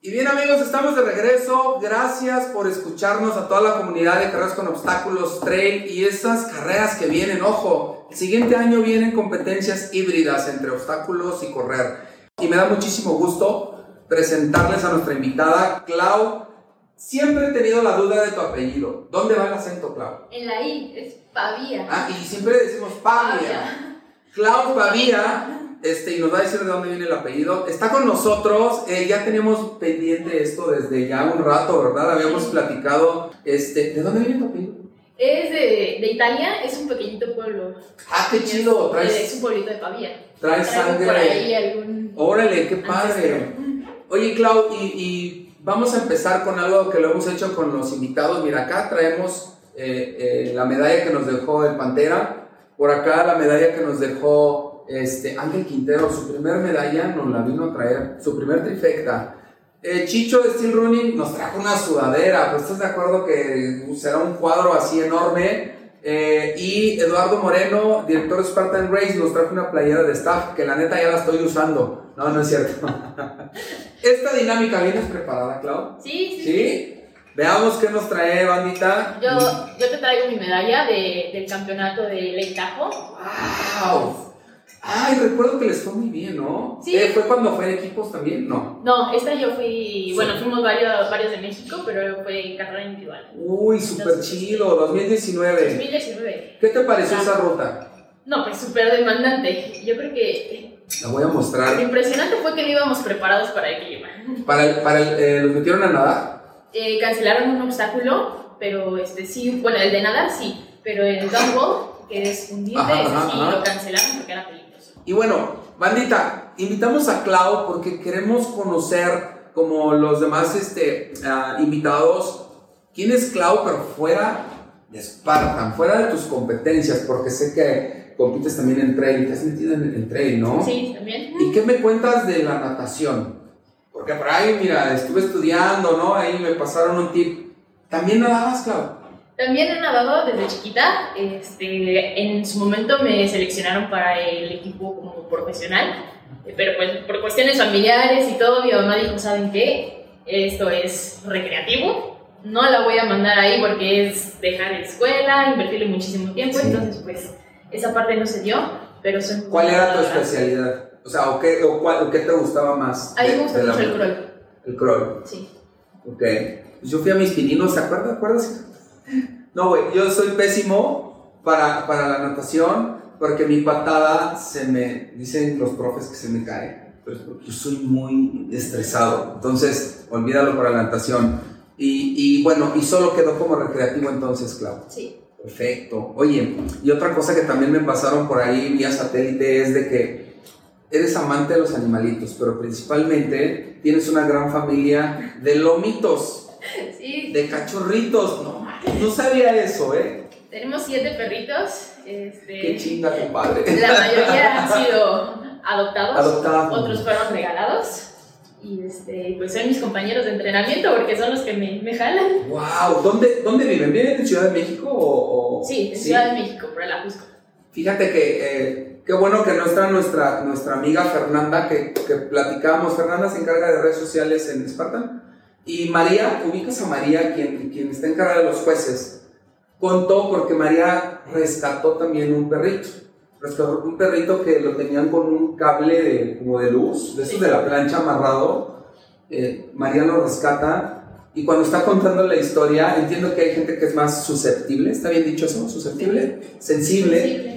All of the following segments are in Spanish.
Y bien amigos, estamos de regreso. Gracias por escucharnos a toda la comunidad de carreras con obstáculos, trail y esas carreras que vienen. Ojo, el siguiente año vienen competencias híbridas entre obstáculos y correr. Y me da muchísimo gusto presentarles a nuestra invitada, Clau. Siempre he tenido la duda de tu apellido. ¿Dónde va el acento, Clau? En la I, es Pavía. Ah, y siempre decimos Pavia. Clau Pavía, este, y nos va a decir de dónde viene el apellido. Está con nosotros, eh, ya teníamos pendiente esto desde ya un rato, ¿verdad? Habíamos platicado, este, ¿de dónde viene tu apellido? Es de, de Italia, es un pequeñito pueblo. Ah, qué chido, Es, traes, es un pueblito de Pavía. traes sangre. por ahí algún Órale, qué padre. Oye, Clau, y, y vamos a empezar con algo que lo hemos hecho con los invitados. Mira, acá traemos eh, eh, la medalla que nos dejó el Pantera. Por acá la medalla que nos dejó este, Ángel Quintero. Su primer medalla nos la vino a traer, su primer trifecta. Eh, Chicho de Steel Running nos trajo una sudadera. Pues estás de acuerdo que será un cuadro así enorme. Eh, y Eduardo Moreno, director de Spartan Race, nos trajo una playera de staff que la neta ya la estoy usando. No, no es cierto. Esta dinámica, ¿vienes preparada, Clau? Sí, sí, sí. Veamos qué nos trae, bandita. Yo, yo te traigo mi medalla de, del campeonato de Tahoe. ¡Wow! Ay, recuerdo que les fue muy bien, ¿no? Sí. Eh, ¿Fue cuando fue en equipos también? No. No, esta yo fui, bueno, fuimos varios, varios de México, pero fue carrera individual. Uy, súper chido, 2019. 2019. ¿Qué te pareció esa ruta? No, pues súper demandante. Yo creo que La voy a lo mostrar. impresionante fue que no íbamos preparados para el clima. Para el, para el, eh, ¿Los metieron a nadar? Eh, cancelaron un obstáculo, pero este sí, bueno, el de nadar sí, pero el dumbbell, que es hundirte, ese sí ajá. lo cancelaron porque era peligroso. Y bueno, bandita, invitamos a Clau porque queremos conocer, como los demás este, ah, invitados, quién es Clau, pero fuera de Spartan, fuera de tus competencias, porque sé que compites también en trail, te has metido en el trail, ¿no? Sí, también. ¿Y qué me cuentas de la natación? Porque por ahí, mira, estuve estudiando, ¿no? Ahí me pasaron un tip. ¿También nadabas, Clau? También he nadado desde chiquita. Este, en su momento me seleccionaron para el equipo como profesional, eh, pero pues por cuestiones familiares y todo, mi mamá dijo, ¿saben qué? Esto es recreativo, no la voy a mandar ahí porque es dejar la escuela, invertirle muchísimo tiempo, Sí. entonces pues esa parte no se dio, pero soy ¿Cuál era tu especialidad? O sea, ¿o qué, o cuál- o qué te gustaba más? A mí me gusta mucho el crawl, El crawl. sí. Ok. Yo fui a mis pininos, ¿te acuerdas? ¿Te acuerdas? No, güey, yo soy pésimo para, para la natación porque mi patada se me, dicen los profes que se me cae, pero es porque yo soy muy estresado. Entonces, olvídalo para la natación. Y, y bueno, y solo quedó como recreativo entonces, Clau. Sí. Perfecto. Oye, y otra cosa que también me pasaron por ahí vía satélite es de que eres amante de los animalitos, pero principalmente tienes una gran familia de lomitos, Sí, de cachorritos. No, no sabía eso, ¿eh? tenemos siete perritos. Este, Qué chinga, compadre. La mayoría han sido adoptados, Adoptados. otros fueron regalados. Y este, pues son mis compañeros de entrenamiento porque son los que me, me jalan. Wow, ¿dóde, ¿dónde viven? ¿Viven en Ciudad de México o...? o- Sí, en Ciudad de México, por la Jusco. Fíjate que eh, qué bueno que no está nuestra, nuestra amiga Fernanda, que, que platicábamos. Fernanda se encarga de redes sociales en Spartan. Y María, ubicas a María, quien, quien está encargada de los jueces, contó porque María rescató también un perrito. Rescató un perrito que lo tenían con un cable de, como de luz, de esos de la plancha amarrado. Eh, María lo rescata. Y cuando está contando la historia, entiendo que hay gente que es más susceptible, ¿está bien dicho eso? Susceptible, sensible.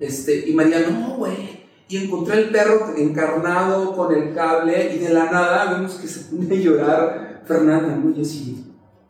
Este, y María, no, güey. Y encontré el perro encarnado con el cable y de la nada vemos que se pone a llorar Fernanda, ¿no? Y yo así,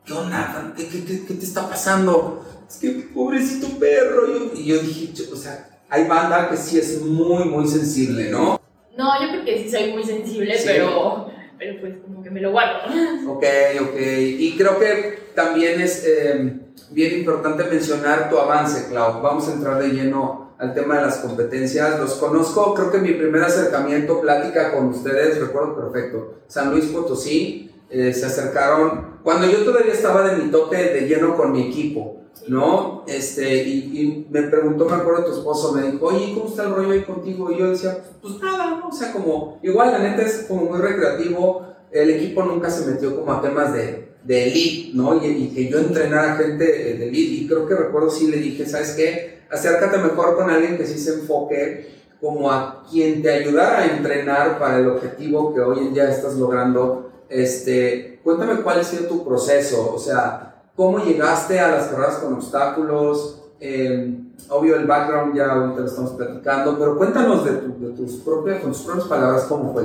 ¿qué onda? ¿Qué, qué, qué, qué te está pasando? Es que pobrecito perro. Y yo, y yo dije, yo- o sea, hay banda que sí es muy, muy sensible, ¿no? No, yo creo que sí soy muy sensible, Sí. pero, pero pues como que me lo guardo. Ok, ok. Y creo que también es eh, bien importante mencionar tu avance, Clau. Vamos a entrar de lleno al tema de las competencias. Los conozco, creo que mi primer acercamiento, plática con ustedes, recuerdo perfecto. San Luis Potosí, eh, se acercaron cuando yo todavía estaba de mi toque de lleno con mi equipo. ¿no? Este, y, me preguntó, me acuerdo, tu esposo me dijo, oye, ¿cómo está el rollo ahí contigo? Y yo decía, pues nada, ¿no? O sea, como, igual la neta es como muy recreativo, el equipo nunca se metió como a temas de, de elite, ¿no? Y, y, que yo entrenara gente de elite, y creo que recuerdo sí le dije, ¿sabes qué? Acércate mejor con alguien que sí se enfoque como a quien te ayudara a entrenar para el objetivo que hoy en día estás logrando. Este, cuéntame cuál ha sido tu proceso, o sea, cómo llegaste a las carreras con obstáculos. Eh, obvio, el background ya ahorita lo estamos platicando, pero cuéntanos de, tu, de tus propias, con tus propias palabras cómo fue.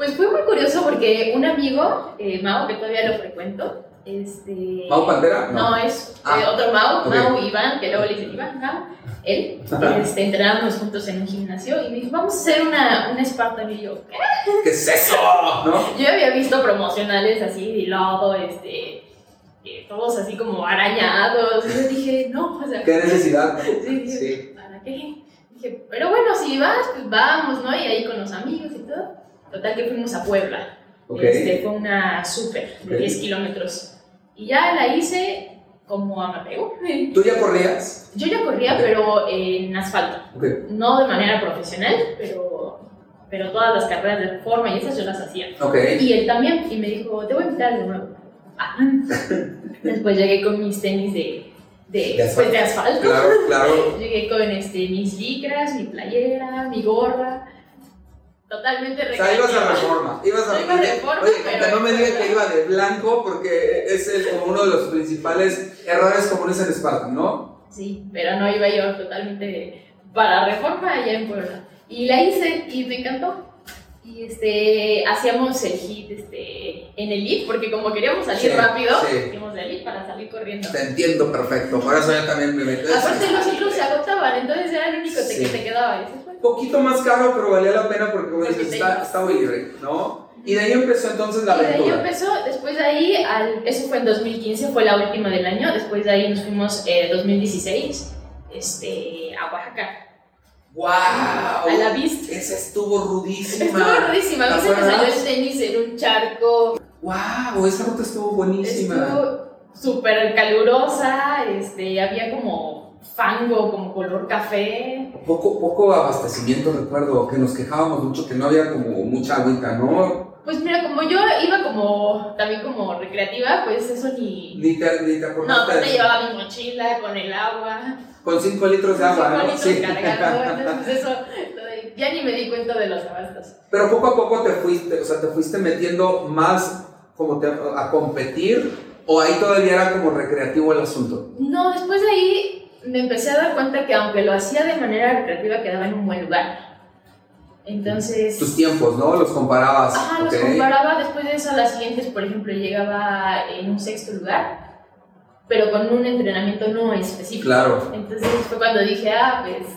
Pues fue muy curioso porque un amigo, eh, Mao, que todavía lo frecuento, este... ¿Mau Pantera? No, no es ah, eh, otro Mao, okay. Mau Iván, que luego le dicen Iván, Mao, él, este, entrenábamos juntos en un gimnasio y me dijo, vamos a hacer una, una Spartan y yo, ¿qué? ¿Qué es eso? ¿No? Yo había visto promocionales así de lodo, este todos así como arañados. Y yo dije, no, o sea. ¿Qué necesidad? Sí, sí. ¿para qué? Dije, pero bueno, si vas, pues vamos, ¿no? Y ahí con los amigos y todo. Total que fuimos a Puebla. Okay. Este, fue una súper de okay. 10 kilómetros. Y ya la hice como amateur. ¿Tú ya corrías? Yo ya corría, okay. pero en asfalto. No de manera profesional, pero, pero todas las carreras de reforma y esas yo las hacía. Y él también, y me dijo, te voy a invitar de nuevo. Después llegué con mis tenis de, de, de, asfalto. Pues de asfalto. Claro, claro. llegué con este, mis licras, mi playera, mi gorra. Totalmente O sea, ibas a reforma. Ibas a iba reforma. Oye, pero no me digas que iba de blanco porque es el, como uno de los principales errores comunes en Spartan, ¿no? Sí, pero no iba yo totalmente para reforma allá en Puebla. Y la hice y me encantó y este, hacíamos el hit este, en el lift, porque como queríamos salir sí, rápido, sí. hicimos el lift para salir corriendo. Te entiendo perfecto, por eso yo también me metí. Aparte los ciclos se agotaban, entonces era el único sí. que te quedaba. Poquito más caro, pero valía la pena porque como dices, está, está muy libre, ¿no? Y de ahí empezó entonces la aventura. Y de ahí empezó, después de ahí, al, eso fue en 2015, fue la última del año, después de ahí nos fuimos en eh, 2016 este, a Oaxaca. ¡Wow! A la vista. Esa estuvo rudísima. Estuvo rudísima. A mí se me salió el tenis en un charco. ¡Wow! Esa ruta estuvo buenísima. Estuvo súper calurosa. Este, había como fango, como color café. Poco, poco abastecimiento, recuerdo, que nos quejábamos mucho que no había como mucha agüita, ¿no? Pues mira, como yo iba como, también como recreativa, pues eso ni... Ni te, ni te. No, me llevaba mi mochila con el agua. Con 5 litros de agua, ¿no? Sí. Cargado, entonces eso, ya ni me di cuenta de los abastos. Pero poco a poco te fuiste, o sea, te fuiste metiendo más como te, a competir, o ahí todavía era como recreativo el asunto. No, después de ahí me empecé a dar cuenta que aunque lo hacía de manera recreativa, quedaba en un buen lugar. Entonces... Tus tiempos, ¿no? Los comparabas. Ajá, okay. los comparaba. Después de eso, a las siguientes, por ejemplo, llegaba en un sexto lugar, pero con un entrenamiento no específico. Claro. Entonces fue cuando dije, ah, pues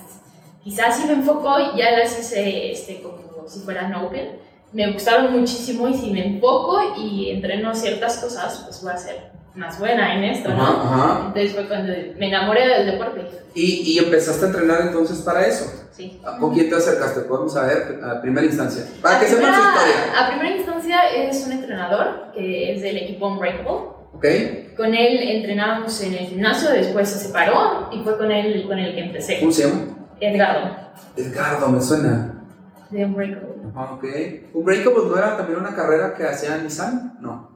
quizás si me enfoco, ya las hice este, como si fueran open. Me gustaron muchísimo y si me enfoco y entreno ciertas cosas, pues voy a ser más buena en esto, ¿no? Ajá, ajá. Entonces fue cuando me enamoré del deporte. ¿Y, ¿Y, empezaste a entrenar entonces para eso? Sí. ¿Con quién te acercaste? Podemos saber a primera instancia. Para a que sepan su historia. A primera instancia es un entrenador que es del equipo Unbreakable. Ok. Con él entrenábamos en el gimnasio, después se separó y fue con él con el que empecé. ¿Cómo se llama? Edgardo. Edgardo, me suena. De Unbreakable. Ah, ok. ¿Unbreakable no era también una carrera que hacía Nissan? No.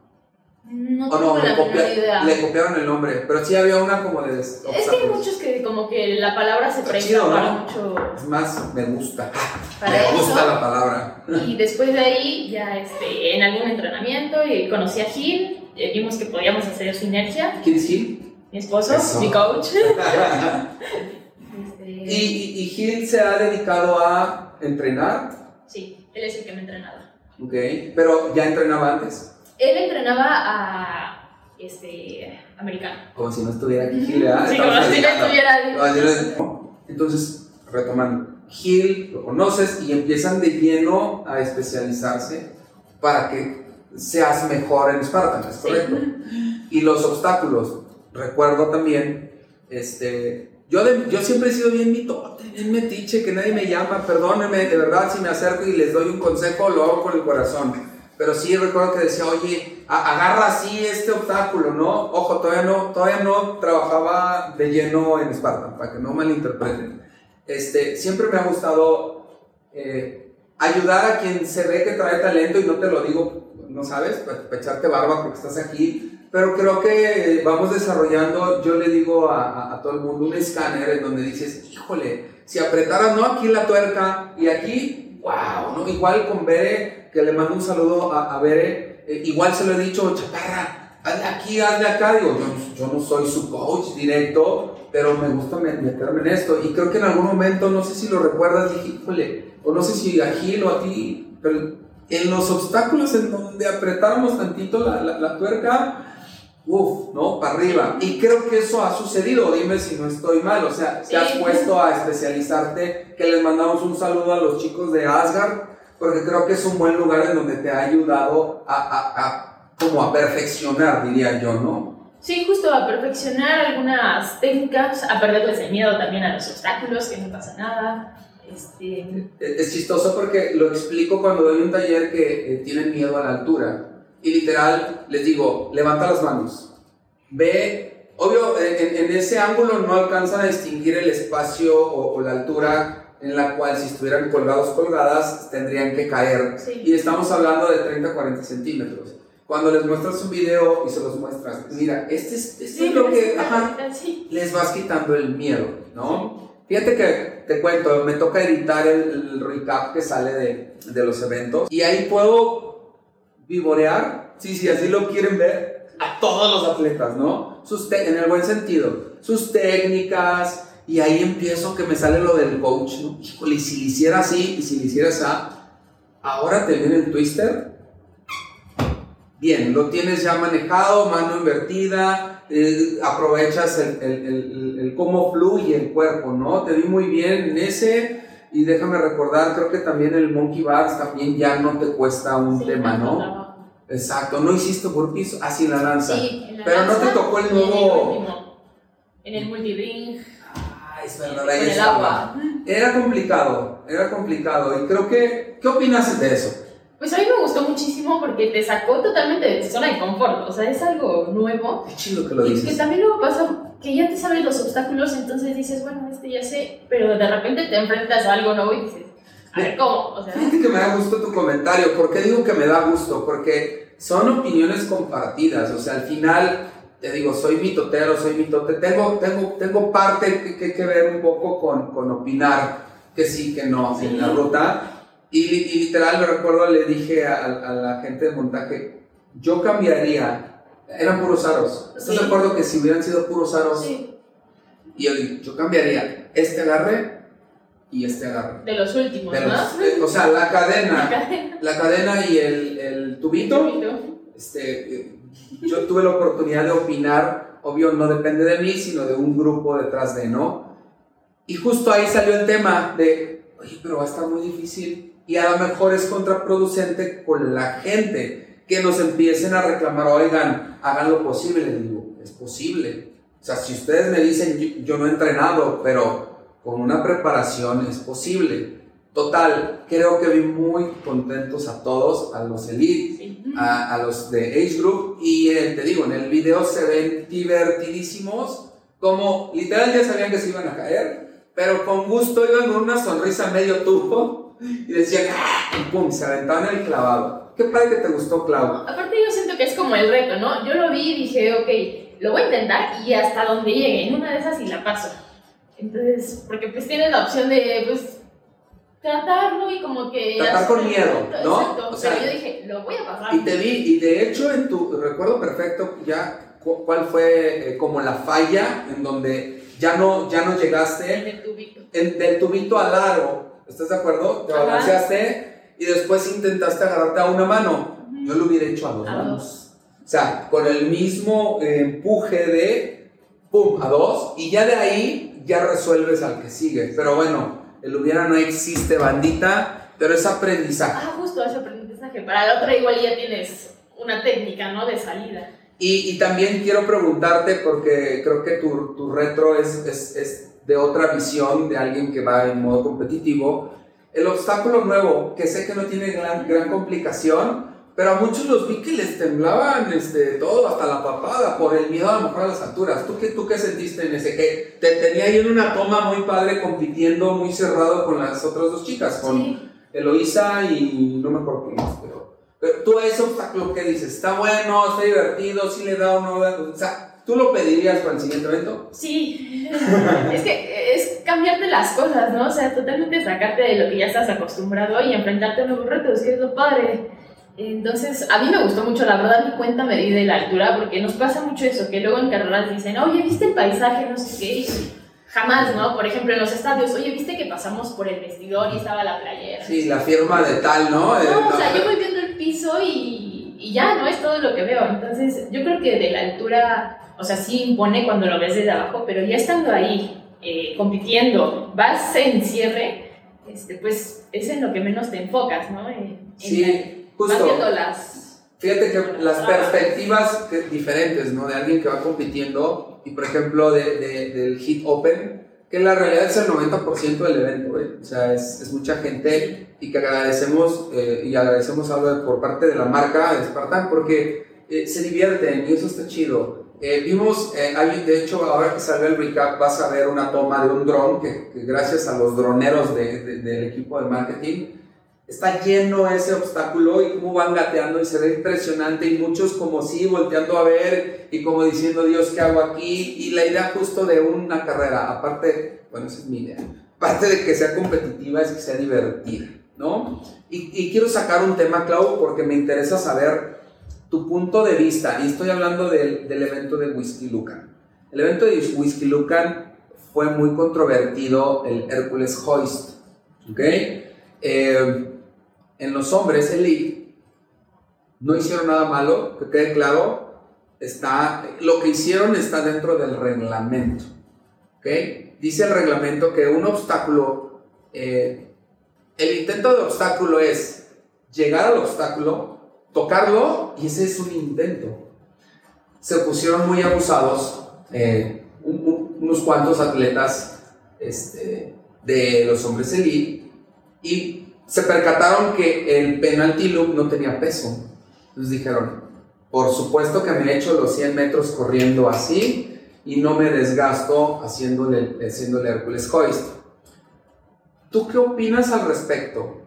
No, o no, la le, copia, idea. le, copiaron el nombre, pero sí había una como de... Es que hay muchos que como que la palabra se presta mucho... Es más, me gusta. Para me eso. gusta la palabra. Y después de ahí, ya este, en algún entrenamiento, y conocí a Gil, y vimos que podíamos hacer sinergia. ¿Quién es Gil? Mi esposo, Eso. mi coach. Este, ¿Y, y, y Gil se ha dedicado a entrenar? Sí, él es el que me entrenaba. Ok, pero ya entrenaba antes. Él entrenaba a este, americano. Como si no estuviera aquí Gil, ¿verdad? Sí, como si no estuviera Entonces, retomando, Gil lo conoces y empiezan de lleno a especializarse para que seas mejor en Spartan, ¿es Sí. correcto? Y los obstáculos, recuerdo también, este, yo, de- yo siempre he sido bien mitote, bien metiche, que nadie me llama, perdónenme, de verdad, si me acerco y les doy un consejo, lo hago con el corazón. Pero sí recuerdo que decía, oye, agarra así este obstáculo, ¿no? Ojo, todavía no, todavía no trabajaba de lleno en Esparta, para que no malinterpreten. Este, siempre me ha gustado eh, ayudar a quien se ve que trae talento y no te lo digo, no sabes, para, echarte barba porque estás aquí, pero creo que vamos desarrollando, yo le digo a, a, todo el mundo, un escáner en donde dices, híjole, si apretaras, no aquí la tuerca y aquí, wow, ¿no? Igual con Bere, que le mando un saludo a, a Bere, eh, igual se lo he dicho, chaparra, hazle aquí, hazle acá, digo, yo, yo no soy su coach directo, pero me gusta meterme en esto. Y creo que en algún momento, no sé si lo recuerdas, dije, híjole, o no sé si a Gil o a ti, pero en los obstáculos en donde apretáramos tantito la, la, tuerca, uff, ¿no? Para arriba. Y creo que eso ha sucedido, dime si no estoy mal, o sea, te has puesto a especializarte, que les mandamos un saludo a los chicos de Asgard, porque creo que es un buen lugar en donde te ha ayudado a, a, a como a perfeccionar, diría yo, ¿no? Sí, justo a perfeccionar algunas técnicas, a perderles el miedo también a los obstáculos, que no pasa nada. Este... Es chistoso porque lo explico cuando doy un taller que eh, tienen miedo a la altura. Y literal les digo, levanta las manos. Ve, obvio, en, en ese ángulo no alcanzan a distinguir el espacio o, la altura en la cual si estuvieran colgados colgadas tendrían que caer. Y estamos hablando de 30 40 centímetros cuando les muestras un video y se los muestras, mira, este es, este es lo que ajá, les vas quitando el miedo, ¿no? Fíjate que te cuento, me toca editar el, recap que sale de, de, los eventos y ahí puedo vivorear, sí, sí, así lo quieren ver, a todos los atletas, ¿no? Sus en el buen sentido, sus técnicas y ahí empiezo que me sale lo del coach, ¿no? y si lo hiciera así y si lo hiciera así, ahora te viene el twister bien, lo tienes ya manejado, mano invertida, eh, aprovechas el, el, el, cómo fluye el cuerpo, ¿no? Te vi muy bien en ese y déjame recordar, creo que también el monkey bars también ya no te cuesta un tema, ¿no? Exacto, no hiciste burpees, así ah, la danza. Sí, Pero no te tocó el nuevo... En el es ahí el agua. Era complicado, era complicado. Y creo que, ¿qué opinas de eso? Pues a mí me gustó muchísimo porque te sacó totalmente de tu zona de confort. O sea, es algo nuevo. Qué chido que lo dices. Y que también luego pasa que ya te sabes los obstáculos, entonces dices, bueno, este ya sé, pero de repente te enfrentas a algo nuevo y dices, a ver, ¿cómo? O sea, Fíjate que me da gusto tu comentario. ¿Por qué digo que me da gusto? Porque son opiniones compartidas. O sea, al final, te digo, soy mitotero, soy mitote. Tengo, tengo, tengo parte que, que, ver un poco con, con opinar que sí, que no, en la ruta y, literal, me recuerdo, le dije a, la gente de montaje, yo cambiaría, eran puros aros. ¿Estás de acuerdo que si hubieran sido puros aros? Sí. Y yo, yo cambiaría este agarre y este agarre. De los últimos, ¿no? Eh, o sea, la cadena, la cadena, y el, el tubito. Este, eh, yo tuve la oportunidad de opinar, obvio no depende de mí, sino de un grupo detrás de, ¿no? Y justo ahí salió el tema de, oye, pero va a estar muy difícil y a lo mejor es contraproducente con la gente que nos empiecen a reclamar, oigan, hagan lo posible. Les digo, es posible. O sea, si ustedes me dicen, yo, no he entrenado, pero con una preparación es posible. Total, creo que vi muy contentos a todos, a los Elite, a, los de Age Group, y eh, te digo, en el video se ven divertidísimos, como literal ya sabían que se iban a caer, pero con gusto iban con una sonrisa medio tubo y decían, ¡ah! y pum, se aventaban el clavado. Qué padre que te gustó, Clau. Aparte yo siento que es como el reto, ¿no? Yo lo vi y dije, ok, lo voy a intentar y hasta donde llegue, en una de esas y la paso. Entonces, porque pues tienes la opción de, pues, tratarlo y como que... Tratar con miedo, ¿no? Exacto, o sea, pero yo dije, lo voy a pasar. Y te vi, y de hecho en tu recuerdo perfecto ya cuál fue eh, como la falla en donde ya no, ya no llegaste... En el tubito. En, del tubito al aro ¿Estás de acuerdo? Te balanceaste y después intentaste agarrarte a una mano. Yo lo hubiera hecho a dos manos. O sea, con el mismo empuje de pum, a dos, y ya de ahí ya resuelves al que sigue. Pero bueno, el hubiera no existe, bandita, pero es aprendizaje. Ah, justo ese aprendizaje. Para la otra igual ya tienes una técnica, ¿no? De salida. Y, y también quiero preguntarte, porque creo que tu, tu retro es, es, es de otra visión de alguien que va en modo competitivo. El obstáculo nuevo, que sé que no tiene gran, gran complicación, pero a muchos los vi que les temblaban este, todo, hasta la papada, por el miedo a lo mejor a las alturas. ¿Tú qué, ¿Tú qué sentiste en ese? Que te tenía ahí en una toma muy padre, compitiendo muy cerrado con las otras dos chicas, con Sí. Eloisa y no me acuerdo quién más, pero, pero tú a ese obstáculo, ¿qué dices? ¿Está bueno? ¿Está divertido? ¿Sí le da o no? O sea, ¿tú lo pedirías para el siguiente evento? Sí, es que es cambiarte las cosas, ¿no? O sea, totalmente sacarte de lo que ya estás acostumbrado y enfrentarte a nuevos retos, que es lo padre. Entonces, a mí me gustó mucho, la verdad, mi cuenta me di de la altura, porque nos pasa mucho eso, que luego en carreras dicen, oye, ¿viste el paisaje? No sé qué. Jamás, ¿no? Por ejemplo, en los estadios, oye, ¿viste que pasamos por el vestidor y estaba la playera? Sí, la firma de tal, ¿no? Eh, No, o sea, yo voy viendo el piso y, y ya, ¿no? Es todo lo que veo. Entonces, yo creo que de la altura, o sea, sí impone cuando lo ves desde abajo, pero ya estando ahí, eh, compitiendo, vas en cierre, este, pues es en lo que menos te enfocas, ¿no? En Sí, la- justo. las... Fíjate que las perspectivas que- diferentes, ¿no? De alguien que va compitiendo y, por ejemplo, de, de- del Hit Open, que en la realidad es el 90% del evento, güey. O sea, es, es mucha gente y que agradecemos, eh, y agradecemos algo por parte de la marca de Spartan porque eh, se divierten y eso está chido. Eh, vimos, eh, hay, de hecho, ahora que salga el recap, vas a ver una toma de un dron que, que gracias a los droneros de- de- del equipo de marketing está lleno ese obstáculo y cómo van gateando y se ve impresionante y muchos como sí volteando a ver y como diciendo Dios qué hago aquí y la idea justo de una carrera aparte bueno esa es mi idea aparte de que sea competitiva es que sea divertida ¿no? y, quiero sacar un tema Clau porque me interesa saber tu punto de vista y estoy hablando del, del evento de Whisky Lucan el evento de Whisky Lucan fue muy controvertido el Hércules Hoist ¿ok? Eh, en los hombres elite no hicieron nada malo, que quede claro, está, lo que hicieron está dentro del reglamento. ¿ok? Dice el reglamento que un obstáculo, eh, el intento de obstáculo es llegar al obstáculo, tocarlo y ese es un intento. Se pusieron muy abusados eh, un- un- unos cuantos atletas este, de los hombres elite y se percataron que el penalty loop no tenía peso. Entonces dijeron, por supuesto que me echo los 100 metros corriendo así y no me desgasto haciéndole, haciéndole Hércules Hoist. ¿Tú qué opinas al respecto?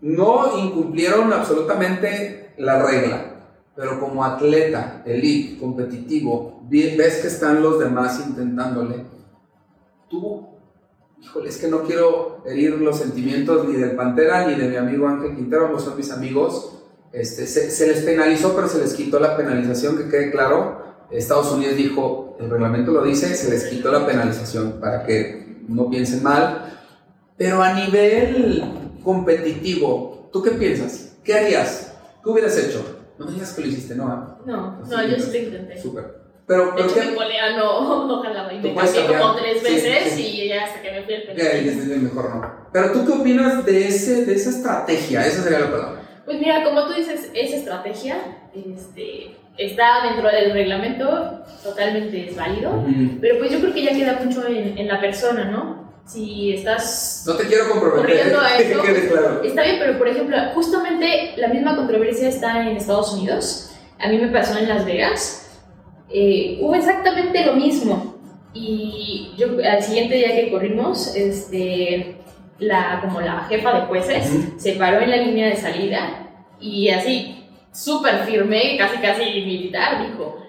No incumplieron absolutamente la regla, pero como atleta, elite, competitivo, ves que están los demás intentándole. Tú híjole, es que no quiero herir los sentimientos ni del Pantera ni de mi amigo Ángel Quintero, ambos son mis amigos. Este, se, se les penalizó, pero se les quitó la penalización, que quede claro. Estados Unidos dijo, el reglamento lo dice, se les quitó la penalización para que no piensen mal. Pero a nivel competitivo, ¿tú qué piensas? ¿Qué harías? ¿Qué hubieras hecho? No me digas que lo hiciste, ¿no? No, no, yo sí lo intenté. Súper. Pero, De hecho, ¿qué? mi polea no, no jalaba y me cambié como tres Sí, veces sí. y ya hasta que me fui al penal. mejor no. Pero tú qué opinas de, ese, de esa estrategia? Esa sería la palabra. Pues mira, como tú dices, esa estrategia este, está dentro del reglamento, totalmente es válido, pero pues yo creo que ya queda mucho en, en la persona, ¿no? Si estás... No te quiero comprometer. Corriendo a que quede claro. Está bien, pero por ejemplo, justamente la misma controversia está en Estados Unidos. A mí me pasó en Las Vegas. Eh, hubo exactamente lo mismo. Y yo al siguiente día que corrimos, este, la, como la jefa de jueces se paró en la línea de salida y así, súper firme, casi casi militar, dijo,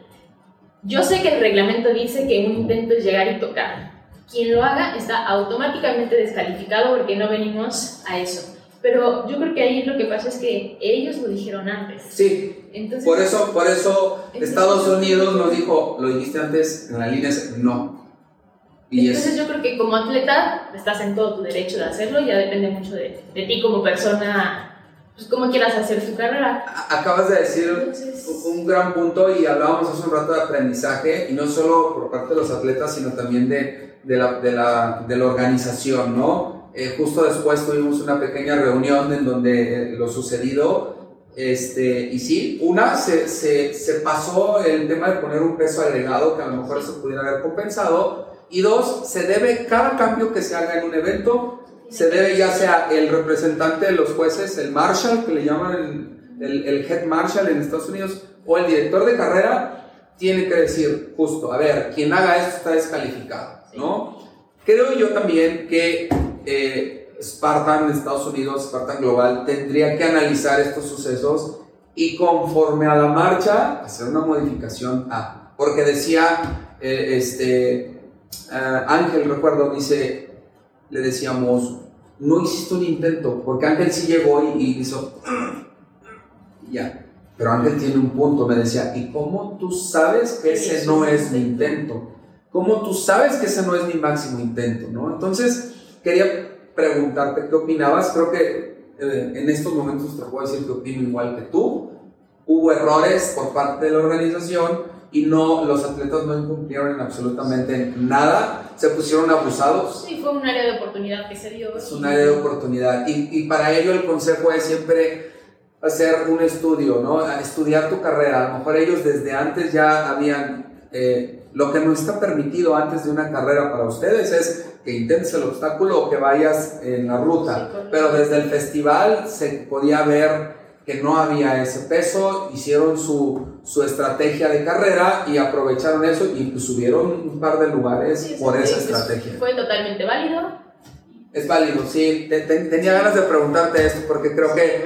yo sé que el reglamento dice que un intento es llegar y tocar. Quien lo haga está automáticamente descalificado porque no venimos a eso. Pero yo creo que ahí lo que pasa es que ellos lo dijeron antes. Sí, Entonces, por eso, por eso Entonces- Estados Unidos nos dijo, lo dijiste antes en la línea, no. Y entonces es, yo creo que como atleta estás en todo tu derecho de hacerlo, ya depende mucho de, de ti como persona, pues cómo quieras hacer tu carrera. a- acabas de decir Entonces, un gran punto y hablábamos hace un rato de aprendizaje y no solo por parte de los atletas, sino también de, de, la, de, la, de la organización, ¿no? Eh, justo después tuvimos una pequeña reunión en donde eh, lo sucedido, este, y sí, una, se, se, se pasó el tema de poner un peso agregado que a lo mejor se pudiera haber compensado, y dos, se debe, cada cambio que se haga en un evento, se debe ya sea el representante de los jueces, el marshal que le llaman el, el head marshal en Estados Unidos o el director de carrera tiene que decir justo, a ver, quien haga esto está descalificado, ¿no? Creo yo también que eh, Spartan Estados Unidos, Spartan Global, tendría que analizar estos sucesos y conforme a la marcha hacer una modificación a. Porque decía, eh, este, eh, Ángel, recuerdo, dice, le decíamos, no hiciste un intento, porque Ángel sí llegó y, y hizo, ya. Pero Ángel tiene un punto, me decía, ¿y cómo tú sabes que ese no es mi intento? ¿Cómo tú sabes que ese no es mi máximo intento? ¿no? Entonces, quería preguntarte qué opinabas. Creo que eh, en estos momentos te puedo decir que opino igual que tú. Hubo errores por parte de la organización y no, los atletas no incumplieron en absolutamente nada, se pusieron abusados. Sí, fue un área de oportunidad que se dio. Es un área de oportunidad y, y para ello el consejo es siempre hacer un estudio, ¿no? estudiar tu carrera. A lo mejor ellos desde antes ya habían... Eh, lo que no está permitido antes de una carrera para ustedes es que intentes el obstáculo o que vayas en la ruta. Pero desde el festival se podía ver que no había ese peso, hicieron su, su estrategia de carrera y aprovecharon eso y pues subieron un par de lugares por esa estrategia. Fue totalmente válido. Es válido, sí. tenía ganas de preguntarte esto porque creo que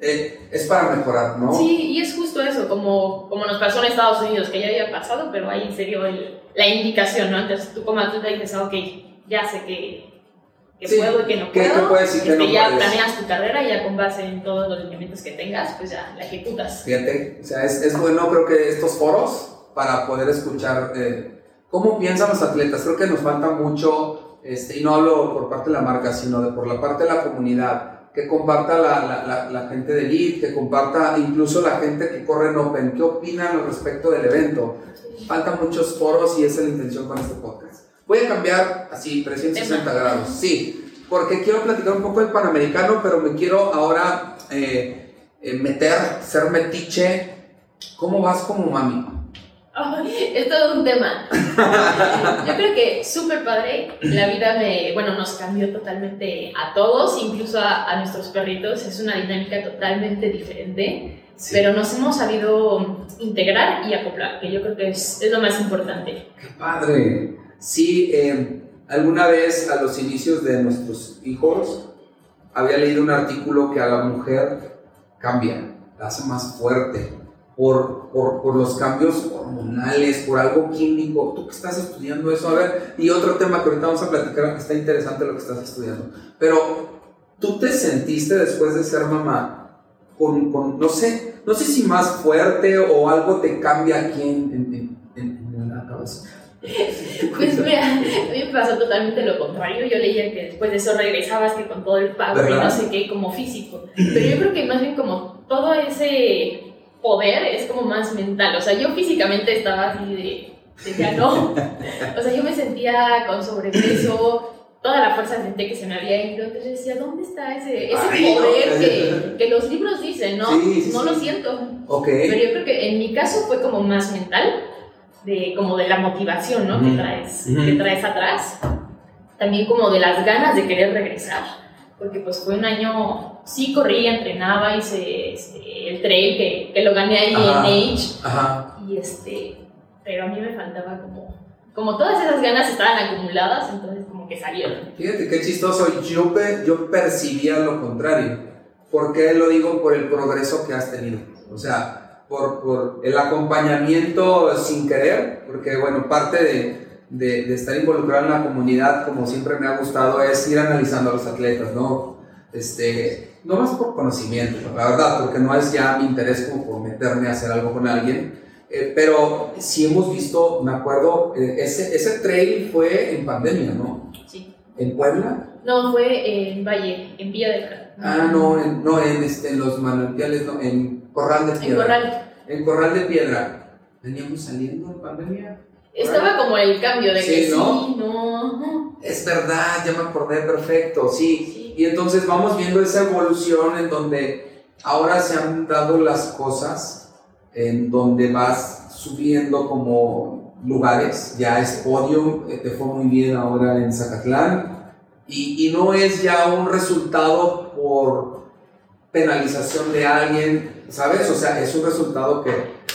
eh, es para mejorar, ¿no? Sí, y es justo eso, como, como nos pasó en Estados Unidos, que ya había pasado, pero ahí se dio la indicación, ¿no? Entonces tú como atleta dices, ah, ok, ya sé que, que puedo y que no puedo. ¿Qué puedes y que este, no ya puedes? planeas tu carrera y ya con base en todos los lineamientos que tengas, pues ya la ejecutas. Fíjate, o sea, es, es bueno creo que estos foros para poder escuchar eh, cómo piensan los atletas. Creo que nos falta mucho, este, y no hablo por parte de la marca, sino de por la parte de la comunidad que comparta la, la, la, gente de Elite, que comparta incluso la gente que corre en Open, qué opinan al respecto del evento. Faltan muchos foros y esa es la intención con este podcast. Voy a cambiar así, 360 grados, sí, porque quiero platicar un poco del Panamericano, pero me quiero ahora eh, eh, meter, ser metiche. ¿Cómo vas como mami? es todo un tema. Yo creo que súper padre. La vida me, bueno, nos cambió totalmente a todos, incluso a, a nuestros perritos. Es una dinámica totalmente diferente. Sí. Pero nos hemos sabido integrar y acoplar, que yo creo que es, es lo más importante. ¡Qué padre! Sí, eh, alguna vez a los inicios de nuestros hijos había leído un artículo que a la mujer cambia, la hace más fuerte, por, por, por, los cambios hormonales, por algo químico. Tú que estás estudiando eso, a ver, y otro tema que ahorita vamos a platicar, que está interesante lo que estás estudiando. Pero tú te sentiste después de ser mamá con, con no sé, no sé si más fuerte o algo te cambia aquí en, en, en, en la cabeza. Pues mira, a mí me pasó totalmente lo contrario. Yo leía que después de eso regresabas que con todo el pago y no sé qué, como físico. Pero yo creo que más bien como todo ese poder es como más mental. O sea, yo físicamente estaba así de, de ya no. O sea, yo me sentía con sobrepeso, toda la fuerza sentí que se me había ido. Entonces decía, ¿dónde está ese, ese Ay, poder no. que, que, los libros dicen? No, sí, sí, no sí. lo siento. Okay. Pero yo creo que en mi caso fue como más mental, de, como de la motivación ¿no? mm. que, traes, mm. que traes atrás. También como de las ganas de querer regresar porque pues fue un año, sí corría, entrenaba, hice este, el trail que, que, lo gané ahí ajá, en Age, ajá. y este, pero a mí me faltaba como, como todas esas ganas estaban acumuladas, entonces como que salieron. Fíjate qué chistoso, yo, yo percibía lo contrario, ¿por qué lo digo? Por el progreso que has tenido, o sea, por, por el acompañamiento sin querer, porque bueno, parte de de, de, estar involucrado en la comunidad, como siempre me ha gustado, es ir analizando a los atletas, ¿no? Este, no más por conocimiento, la verdad, porque no es ya mi interés como por meterme a hacer algo con alguien, eh, pero sí hemos visto, me acuerdo, eh, ese, ese trail fue en pandemia, ¿no? Sí. ¿En Puebla? No, fue en Valle, en Villa del Carmen. Ah, no, en, no, en, este, en los manantiales, no, en Corral de Piedra. En Corral. En Corral de Piedra. ¿Veníamos saliendo en pandemia? Estaba como el cambio de sí, que ¿no? sí, no. Es verdad, ya me acordé perfecto, sí. sí. Y entonces vamos viendo esa evolución en donde ahora se han dado las cosas, en donde vas subiendo como lugares, ya es podio, eh, te fue muy bien ahora en Zacatlán, y, y no es ya un resultado por penalización de alguien, ¿sabes? O sea, es un resultado que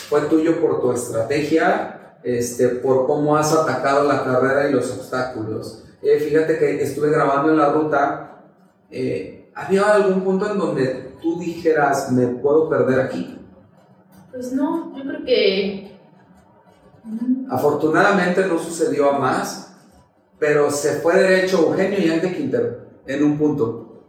fue tuyo por tu estrategia, este, por cómo has atacado la carrera y los obstáculos. Eh, fíjate que estuve grabando en la ruta, eh, ¿había algún punto en donde tú dijeras, me puedo perder aquí? Pues no, yo creo que... Afortunadamente no sucedió a más, pero se fue derecho Eugenio y Ángel Quintero en un punto.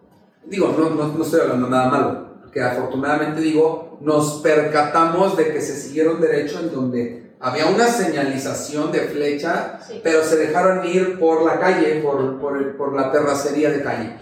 Digo, no, no, no estoy hablando nada malo, que afortunadamente digo, nos percatamos de que se siguieron derecho en donde había una señalización de flecha, Sí. pero se dejaron ir por la calle, por, por, por la terracería de calle.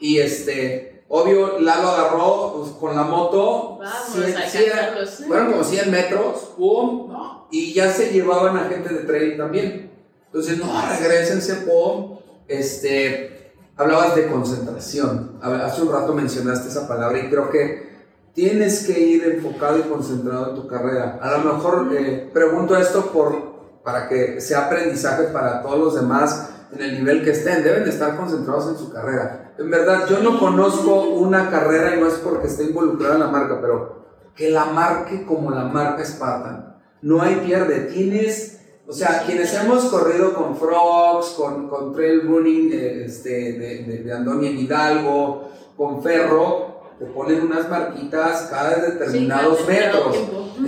Y este, obvio, Lalo agarró pues, con la moto, Vamos cien- a cien- alcanzarlos. fueron como 100 metros, pum, y ya se llevaban a gente de trail también. Entonces, no, regresense, pum. Este, hablabas de concentración. Hace un rato mencionaste esa palabra y creo que tienes que ir enfocado y concentrado en tu carrera. A lo mejor eh, pregunto esto por, para que sea aprendizaje para todos los demás en el nivel que estén. Deben de estar concentrados en su carrera. En verdad, yo no conozco una carrera y no es porque esté involucrada en la marca, pero que la marque como la marca Spartan. No hay pierde. Tienes, o sea, quienes hemos corrido con Frogs, con, con Trail Running eh, este, de, de, en Hidalgo, con Ferro, te ponen unas marquitas cada determinados Sí, metros.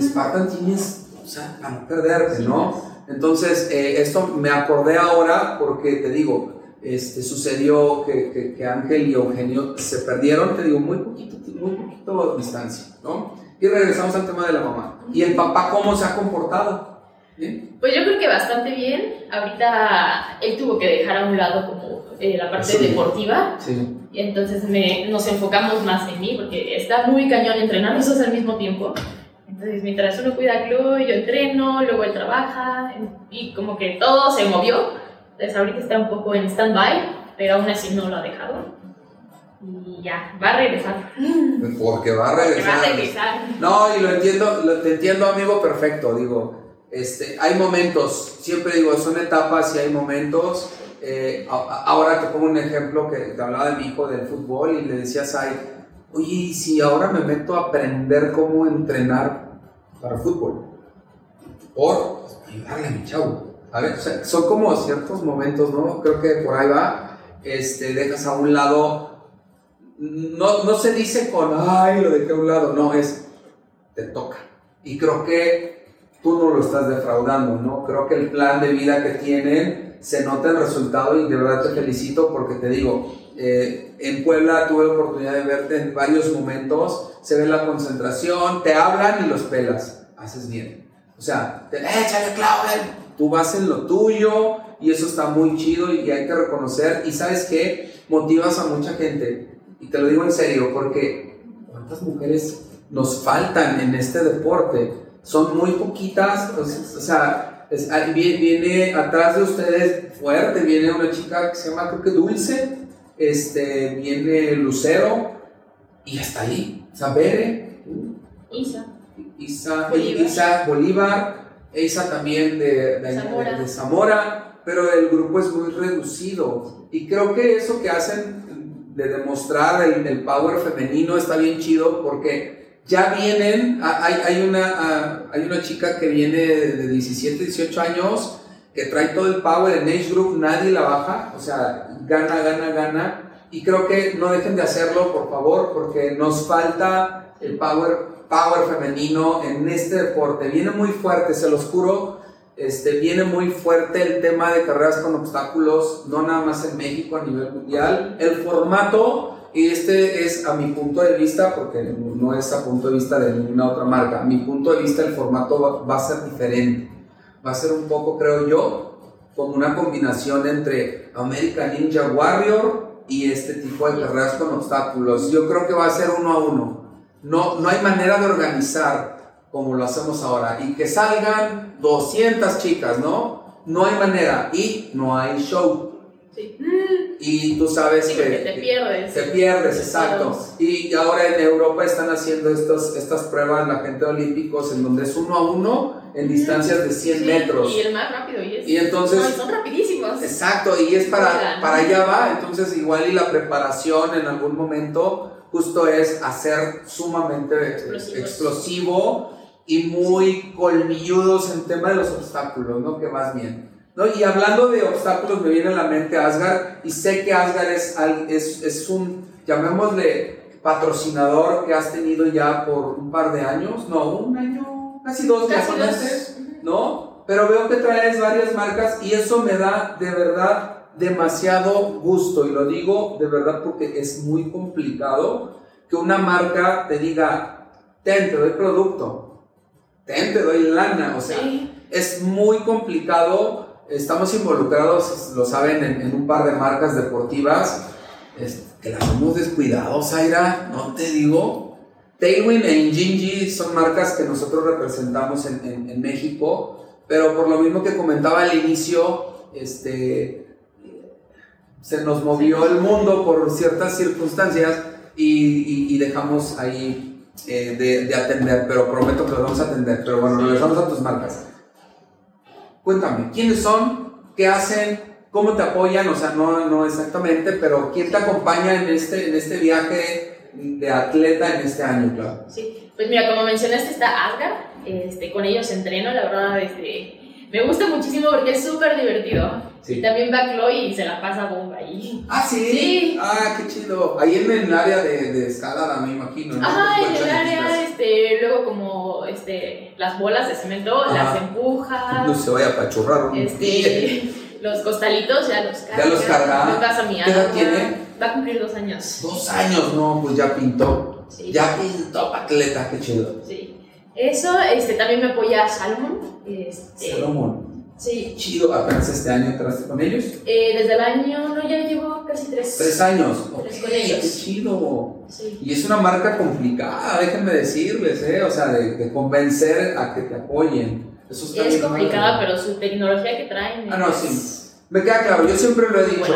Spartan tienes, o sea, para no perderte, ¿no? Entonces, eh, esto me acordé ahora porque te digo, este, sucedió que, que, que Ángel y Eugenio se perdieron, te digo, muy poquito, muy poquito distancia, ¿no? Y regresamos al tema de la mamá. ¿Y el papá cómo se ha comportado? ¿Bien? Pues yo creo que bastante bien. Ahorita él tuvo que dejar a un lado como eh, la parte Sí. deportiva Sí. y entonces me, nos enfocamos más en mí porque está muy cañón entrenar los dos al mismo tiempo. Entonces mientras uno cuida a Chloe, yo entreno, luego él trabaja y como que todo se movió. Entonces ahorita está un poco en stand-by, pero aún así no lo ha dejado. Y ya, va a regresar. Porque va a Que va regresar. a regresar. No, y lo entiendo, lo, te entiendo, amigo, perfecto. Digo, este, hay momentos, siempre digo, son etapas y hay momentos. Eh, ahora te pongo un ejemplo que te hablaba de mi hijo del fútbol y le decías ahí, oye, ¿y si ahora me meto a aprender cómo entrenar para fútbol? Por ayudarle a mi chavo. A ver, o sea, son como ciertos momentos, ¿no? Creo que por ahí va. Este, dejas a un lado no, no se dice con, ay, lo dejé a un lado, no, es, te toca. Y creo que tú no lo estás defraudando, ¿no? Creo que el plan de vida que tienen se nota el resultado y de verdad te felicito porque te digo, eh, en Puebla tuve la oportunidad de verte en varios momentos, se ve la concentración, te hablan y los pelas, haces bien. O sea, te, échale Claudia, tú vas en lo tuyo y eso está muy chido y hay que reconocer y sabes qué, motivas a mucha gente y te lo digo en serio, porque ¿cuántas mujeres nos faltan en este deporte? Son muy poquitas, o sea, es- ahí viene, viene atrás de ustedes fuerte, viene una chica que se llama, creo que Dulce, este, viene Lucero, y hasta ahí, o sea, Bere, Isa. Isa Bolívar. Isa Bolívar, Isa también de, de- Zamora. de Zamora, pero el grupo es muy reducido. Y creo que eso que hacen de demostrar el, el power femenino está bien chido porque ya vienen, a- hay, hay, una, a- hay una chica que viene de 17, 18 años que trae todo el power en Age Group, nadie la baja, o sea, gana, gana, gana. Y creo que no dejen de hacerlo, por favor, porque nos falta el power, power femenino en este deporte. Viene muy fuerte, se los juro. Este, viene muy fuerte el tema de carreras con obstáculos, no nada más en México, a nivel mundial. El formato, y este es a mi punto de vista, porque no es a punto de vista de ninguna otra marca, a mi punto de vista el formato va, va a ser diferente. Va a ser un poco, creo yo, como una combinación entre American Ninja Warrior y este tipo de carreras con obstáculos. Yo creo que va a ser uno a uno. No, no hay manera de organizar como lo hacemos ahora y que salgan 200 chicas, ¿no? No hay manera y no hay show. Sí. Y tú sabes Sí, que te pierdes. te pierdes, exacto. Y ahora en Europa están haciendo estos, estas pruebas, la gente de olímpicos, en donde es uno a uno en distancias de 100 Sí, metros. Y el más rápido. Y, es, Y entonces- No, son rapidísimos. Exacto, y es para, Oigan. para allá va, entonces igual y la preparación en algún momento justo es hacer sumamente Explosivos. explosivo y muy colmilludos en tema de los obstáculos, ¿no? Que más bien. ¿No? Y hablando de obstáculos, me viene a la mente Asgard, y sé que Asgard es, es, es un, llamémosle, patrocinador que has tenido ya por un par de años, no, un año, casi dos, Casi dos. ¿no? Pero veo que traes varias marcas y eso me da de verdad demasiado gusto, y lo digo de verdad porque es muy complicado que una marca te diga, ten, te doy producto, ten, te doy lana, o sea, Sí. es muy complicado. Estamos involucrados, lo saben, en, en un par de marcas deportivas es- que las hemos descuidado, Zaira, no te digo. Tailwind e Injinji son marcas que nosotros representamos en, en- en México, pero por lo mismo que comentaba al inicio, este, se nos movió el mundo por ciertas circunstancias y, y- y dejamos ahí eh, de, de atender, pero prometo que los vamos a atender. Pero bueno, regresamos a tus marcas. Cuéntame, ¿quiénes son? ¿Qué hacen? ¿Cómo te apoyan? O sea, no, no exactamente, pero ¿quién te acompaña en este, en este viaje de atleta en este año, claro? Sí, pues mira, como mencionaste está Asgard, este, con ellos entreno, la verdad, este, me gusta muchísimo porque es súper divertido. Sí. Y también va Chloe y se la pasa bomba ahí. Ah, sí. Sí. Ah, qué chido. Ahí en el área de, de escalada, me imagino. ¿no? Ajá, en el área, este, luego como este, las bolas de cemento Ajá. las empuja, No se vaya a apachurrar un este, los costalitos ya los carga. los carga. mi ¿Qué edad tiene? Va a cumplir dos años. Dos años, no, pues ya pintó. Sí. Ya pintó atleta, qué chido. Sí. Eso, este, también me apoya Salmon. Este, Salomón. Sí. Chido, apenas este año entraste con ellos. Eh, desde el año, no, ya llevo casi tres. Tres años. Tres con ellos. qué chido. Sí. Y es una marca complicada, déjenme decirles, ¿eh? O sea, de, de convencer a que te apoyen. Eso está Es complicada, pero su tecnología que traen Ah, no, sí. Me queda claro, yo siempre lo he dicho.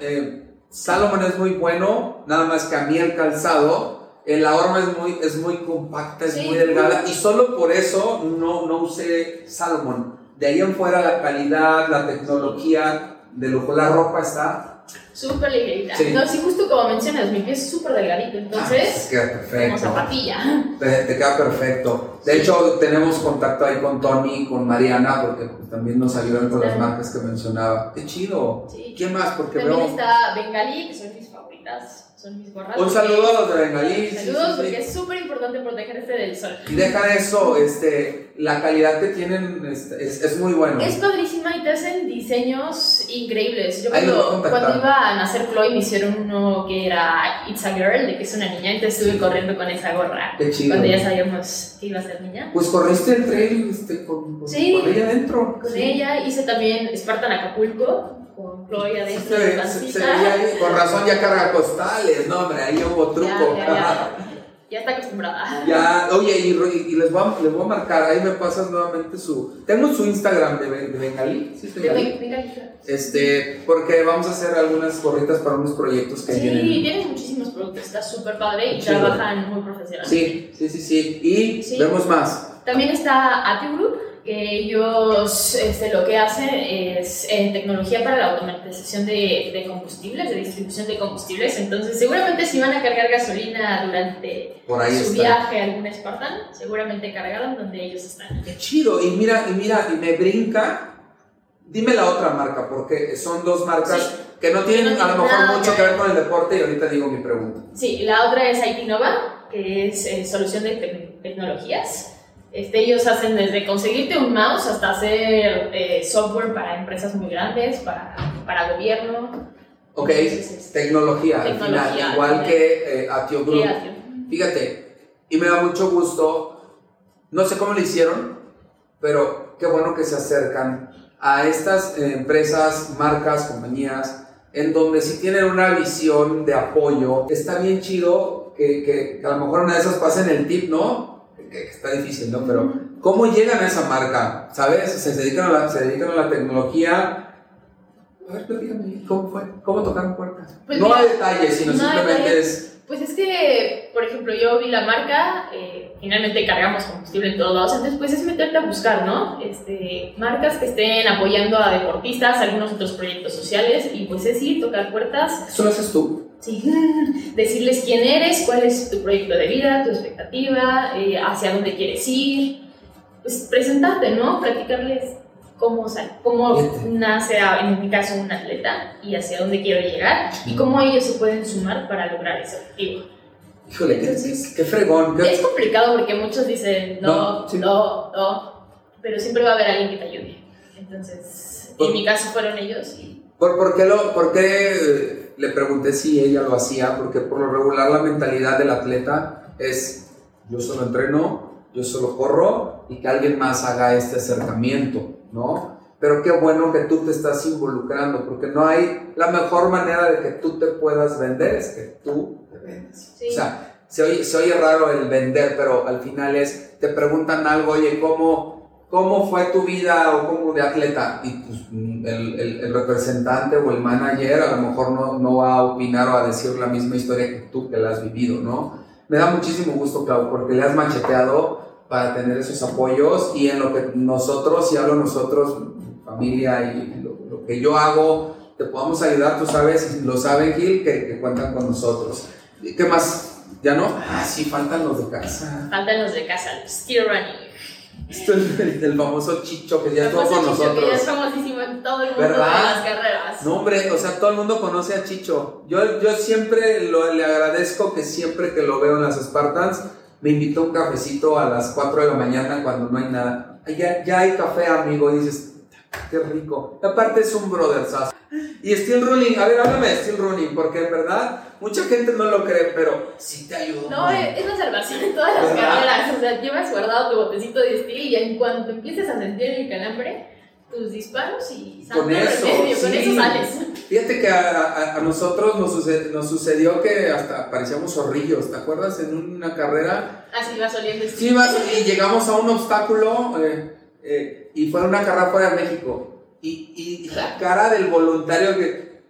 Eh, Salomon es muy bueno, nada más que a mí el calzado, la horma es muy, es muy compacta, es Sí. muy delgada, y solo por eso no, no usé Salomon. De ahí en fuera la calidad, la tecnología de lujo, la ropa está... Súper ligerita. Sí. No, sí, justo como mencionas, mi pie es súper delgadito, Ah, entonces, te queda como perfecto. zapatilla. Te, te queda perfecto. De hecho, tenemos contacto ahí con Tony, con Mariana, porque también nos ayudan con las marcas que mencionaba. Qué chido. Sí. ¿Quién más? Porque También veo... está Bengali, que son mis favoritas, son mis. Un saludo a los de Bengalí. sí, sí, Saludos, sí. porque es súper importante protegerte del sol. Y deja de eso, este, la calidad que tienen este, es, es muy bueno. Es padrísima y te hacen diseños increíbles. Yo cuando, cuando iba a nacer Chloe me hicieron uno que era It's a Girl, de que es una niña, entonces estuve corriendo con esa gorra. Qué chido. Cuando ya sabíamos que iba a ser niña. Pues corriste el trail este, con, con, Sí. con ella adentro. Con Sí. ella hice también Spartan Acapulco, con Chloe Se, adentro de la se- se pancita. veía ahí, con razón ya carga costales, no hombre, ahí hubo truco. Ya, ya, ya. Ya está acostumbrada. Ya, oye, y, les, voy a, les voy a marcar, ahí me pasas nuevamente su... Tengo su Instagram de, de Bengalí, ¿sí? De Bengalí? Este, porque vamos a hacer algunas gorritas para unos proyectos que Sí, vienen. tienes muchísimos productos, está súper padre y Chido. trabajan muy profesionalmente. Sí, sí, sí, sí. Y Sí. vemos más. También está Ati Group, que ellos este, lo que hacen es en tecnología para la automatización de, de combustibles, de distribución de combustibles. Entonces, seguramente si van a cargar gasolina durante Por ahí su está. viaje a algún Spartan, seguramente cargaron donde ellos están. Qué chido. Y mira, y mira, y me brinca. Dime la otra marca, porque son dos marcas Sí. que no tienen No a lo mejor mucho que ver con el deporte y ahorita digo mi pregunta. Sí, la otra es IT Nova, que es eh, solución de tec- tecnologías. Este, ellos hacen desde conseguirte un mouse hasta hacer eh, software para empresas muy grandes, para, para gobierno. Ok, Entonces, este, tecnología, al Tecnología, final, al igual que eh, Atio Group. creativo. Fíjate, y me da mucho gusto, no sé cómo lo hicieron, pero qué bueno que se acercan a estas eh, empresas, marcas, compañías, en donde si tienen una visión de apoyo, está bien chido que, que- que a lo mejor una de esas pasen el tip, ¿no? Está difícil, ¿no? Pero ¿cómo llegan a esa marca? ¿Sabes? Se dedican a la, se dedican a la tecnología. A ver, platícame, ¿cómo fue? ¿Cómo tocaron puertas? Pues no mira, a detalles, sino no simplemente detalles. es... Pues es que, por ejemplo, yo vi la marca, eh, finalmente cargamos combustible en todos lados, entonces pues es meterte a buscar, ¿no? Este, marcas que estén apoyando a deportistas, algunos otros proyectos sociales, y pues es ir, tocar puertas. ¿Eso lo haces tú? Sí, decirles quién eres, cuál es tu proyecto de vida, tu expectativa, eh, hacia dónde quieres ir, pues presentarte, ¿no? Platicarles cómo, cómo nace, en mi caso, un atleta y hacia dónde quiero llegar y cómo ellos se pueden sumar para lograr ese objetivo. Híjole, qué, fregón. Es complicado porque muchos dicen no, no, no, pero siempre va a haber alguien que te ayude. Entonces, en mi caso fueron ellos. Y... ¿Por, por, qué lo, ¿Por qué le pregunté si ella lo hacía? Porque por lo regular la mentalidad del atleta es yo solo entreno, yo solo corro y que alguien más haga este acercamiento. ¿no? Pero qué bueno que tú te estás involucrando, porque no hay, la mejor manera de que tú te puedas vender es que tú te vendas. O sea, se oye, se oye, raro el vender, pero al final es, te preguntan algo, oye, ¿cómo, cómo fue tu vida o cómo de atleta? Y pues, el, el, representante o el manager a lo mejor no, no va a opinar o a decir la misma historia que tú que la has vivido, ¿no? Me da muchísimo gusto, Clau, porque le has macheteado para tener esos apoyos y en lo que nosotros, y hablo nosotros, familia y lo, que yo hago, te podamos ayudar, tú sabes, lo saben Gil, que, que cuentan con nosotros. ¿Qué más? ¿Ya no? Ah, sí, faltan los de casa. Faltan los de casa, Steel Running. Esto es el, famoso Chicho que ya estuvo con nosotros. Que ya es famosísimo en todo el mundo de las carreras. No, hombre, o sea, todo el mundo conoce a Chicho. Yo, yo siempre lo, le agradezco que siempre que lo veo en las Spartans, me invitó un cafecito a las 4 de la mañana cuando no hay nada. Ya, ya hay café, amigo, y dices, qué rico. aparte es un brother, Y Steel Running, a ver, háblame de Steel Running, porque en verdad mucha gente no lo cree, pero sí te ayuda. No, es la salvación en todas las carreras. O sea, llevas guardado tu botecito de Steel y en cuanto empieces a sentir el calambre, tus disparos y con eso, con eso sales. Fíjate que a, a, nosotros nos, sucedió, nos sucedió que hasta parecíamos zorrillos, ¿te acuerdas? En una carrera. Así ah, vas oliendo. Sí, vas, y llegamos a un obstáculo eh, eh, y fue una carrera fuera de México. Y, y la cara del voluntario que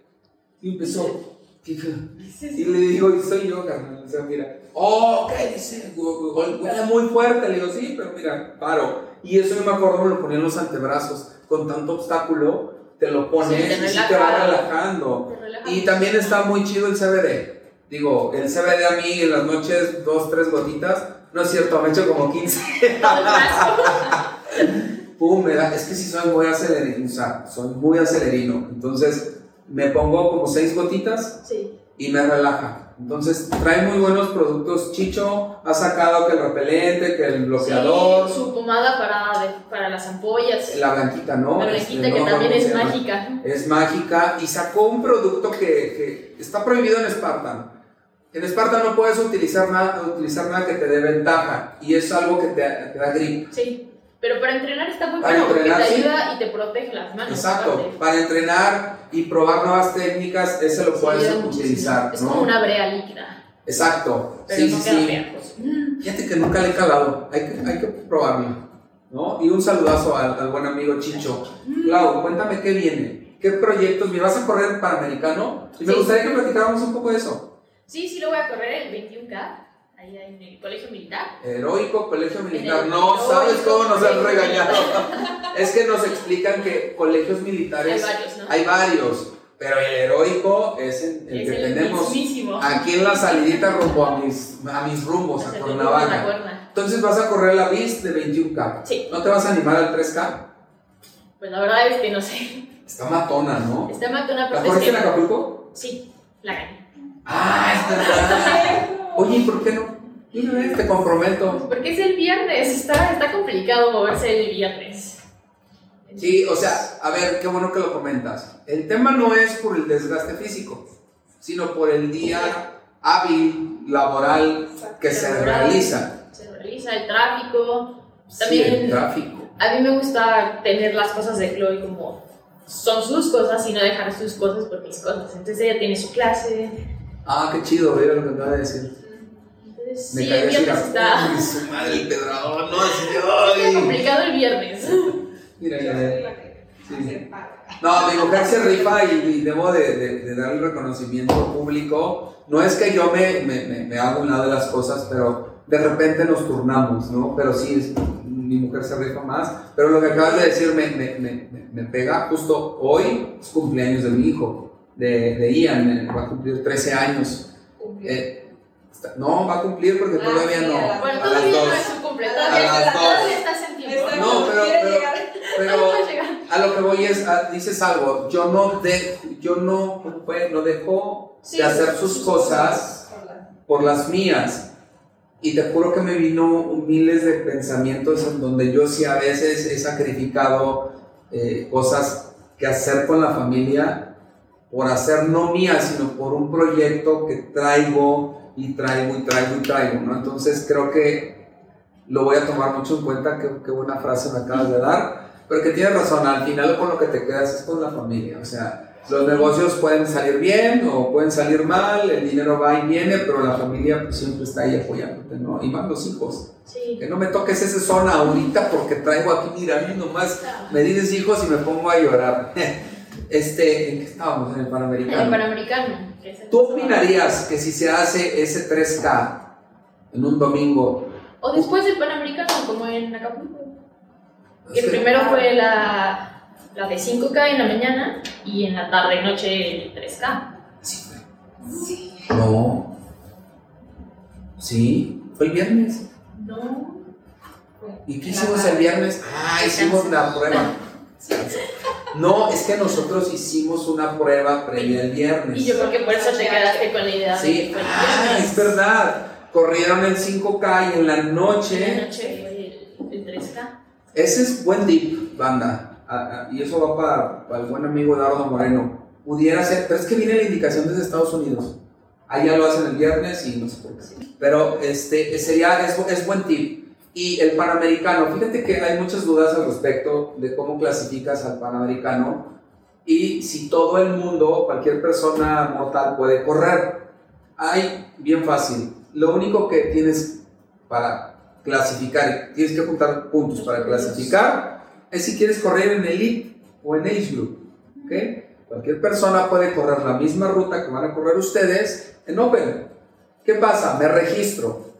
empezó. Y le digo, y soy yo, carnal. O sea, mira, oh, ¿qué dice? Huele muy fuerte. Le digo, sí, pero mira, paro. Y eso yo me acuerdo, me lo ponía en los antebrazos con tanto obstáculo, te lo pones y te va relajando. y también está muy chido el CBD. Digo, el CBD a mí en las noches, dos, tres gotitas. No es cierto, me he hecho como 15. Pum, me da, es que si soy muy acelerino, o sea, soy muy acelerino. Entonces, me pongo como seis gotitas y me relaja. Entonces trae muy buenos productos. Chicho ha sacado que el repelente, que el bloqueador. su pomada para, para las ampollas. La blanquita, ¿no? La blanquita este, que también es mágica. Es mágica y sacó un producto que, que, está prohibido en Spartan. En Spartan no puedes utilizar nada, utilizar nada que te dé ventaja y es algo que te, te da grip. Sí. Pero para entrenar está muy bueno porque te ayuda y te protege las manos. Exacto, para entrenar y probar nuevas técnicas, ese lo puedes utilizar. Es como una brea líquida. Exacto, sí, sí, sí. Fíjate que nunca le he calado, hay que, hay que probarlo. ¿no? Y un saludazo al, buen amigo Chicho. Clau, cuéntame qué viene, qué proyectos, ¿me vas a correr Panamericano? Y me gustaría que platicáramos un poco de eso. Sí, sí lo voy a correr el 21K ahí en el colegio militar. Heroico colegio militar. No sabes cómo nos han regañado. es que nos explican que colegios militares. Hay varios, ¿no? Hay varios. Pero el heroico es el, que tenemos aquí en la salidita rumbo a mis, a mis rumbos, a Cuernavaca. Entonces vas a correr la BIS de 21K. Sí. ¿No te vas a animar al 3K? Pues la verdad es que no sé. Está matona, ¿no? Está matona, pero. ¿La corriste en Acapulco? Sí, la gané. Ah, es verdad. Oye, ¿por qué no? Te comprometo. Porque es el viernes, está, está complicado moverse el viernes. Sí, o sea, a ver, qué bueno que lo comentas. El tema no es por el desgaste físico, sino por el día hábil, laboral que se realiza. Se realiza el tráfico. También sí, el tráfico. A mí me gusta tener las cosas de Chloe como son sus cosas y no dejar sus cosas por mis cosas. Entonces ella tiene su clase. Ah, qué chido, era lo que acaba de decir. Me sí, el viernes está. su madre, el pedrador, no, es complicado el viernes. Mira, ya. Sí. No, mi mujer se rifa y, debo de, de, dar el reconocimiento público. No es que yo me, me, me, haga un lado de las cosas, pero de repente nos turnamos, ¿no? Pero sí, mi mujer se rifa más. Pero lo que acabas de decir me, me, me, me pega justo hoy, es cumpleaños de mi hijo. de, de Ian, va a cumplir 13 años. Eh, no, va a cumplir porque Ah, todavía sí, no. a la- Bueno, a las no dos. es su cumple, A las dos. todavía estás en tiempo. Exacto, No, pero- pero-. Pero a lo que voy es, a- dices algo, yo no, de, yo no, ¿cómo fue? no dejo Sí, de hacer sus cosas por las mías. Y te juro que me vino miles de pensamientos en donde yo sí a veces he sacrificado eh, cosas que hacer con la familia por hacer no mías, sino por un proyecto que traigo y traigo y traigo y traigo, ¿no? Entonces creo que lo voy a tomar mucho en cuenta, qué, qué buena frase me acabas de dar, pero que tienes razón, al final con lo que te quedas es con la familia, o sea, los negocios pueden salir bien o pueden salir mal, el dinero va y viene, pero la familia pues, siempre está ahí apoyándote, ¿no? Y más los hijos. Sí. Que no me toques esa zona ahorita porque traigo aquí, mira, a mí nomás me dices hijos y me pongo a llorar. Este, ¿en qué estábamos? En el En Panamericano. el Panamericano. ¿Tú opinarías que si se hace ese 3K en un domingo? O después del Panamericano, como en Acapulco. Que Sí. primero fue la, la de 5K en la mañana y en la tarde noche el 3K. Sí. No. Sí, fue el viernes. No. ¿Y qué hicimos el viernes? Ah, hicimos la prueba. No, es que nosotros hicimos una prueba previa el viernes. Y yo creo que por eso te quedaste con la idea de Sí, ah, es verdad. Corrieron el 5K y en la En la noche. noche fue el, el 3K. Ese es buen dip, banda. Ah, ah, y eso va para, para el buen amigo Eduardo Moreno. Pudiera ser, pero es que viene la indicación desde Estados Unidos. Allá lo hacen el viernes y no sé por qué. Pero este, sería, es, es buen tip. Y el Panamericano, fíjate que hay muchas dudas al respecto de cómo clasificas al Panamericano y si todo el mundo, cualquier persona mortal puede correr. Hay, bien fácil. Lo único que tienes para clasificar, tienes que juntar puntos para clasificar, es si quieres correr en Elite o en Age Group. ¿ok? Cualquier persona puede correr la misma ruta que van a correr ustedes en Open. ¿Qué pasa? Me registro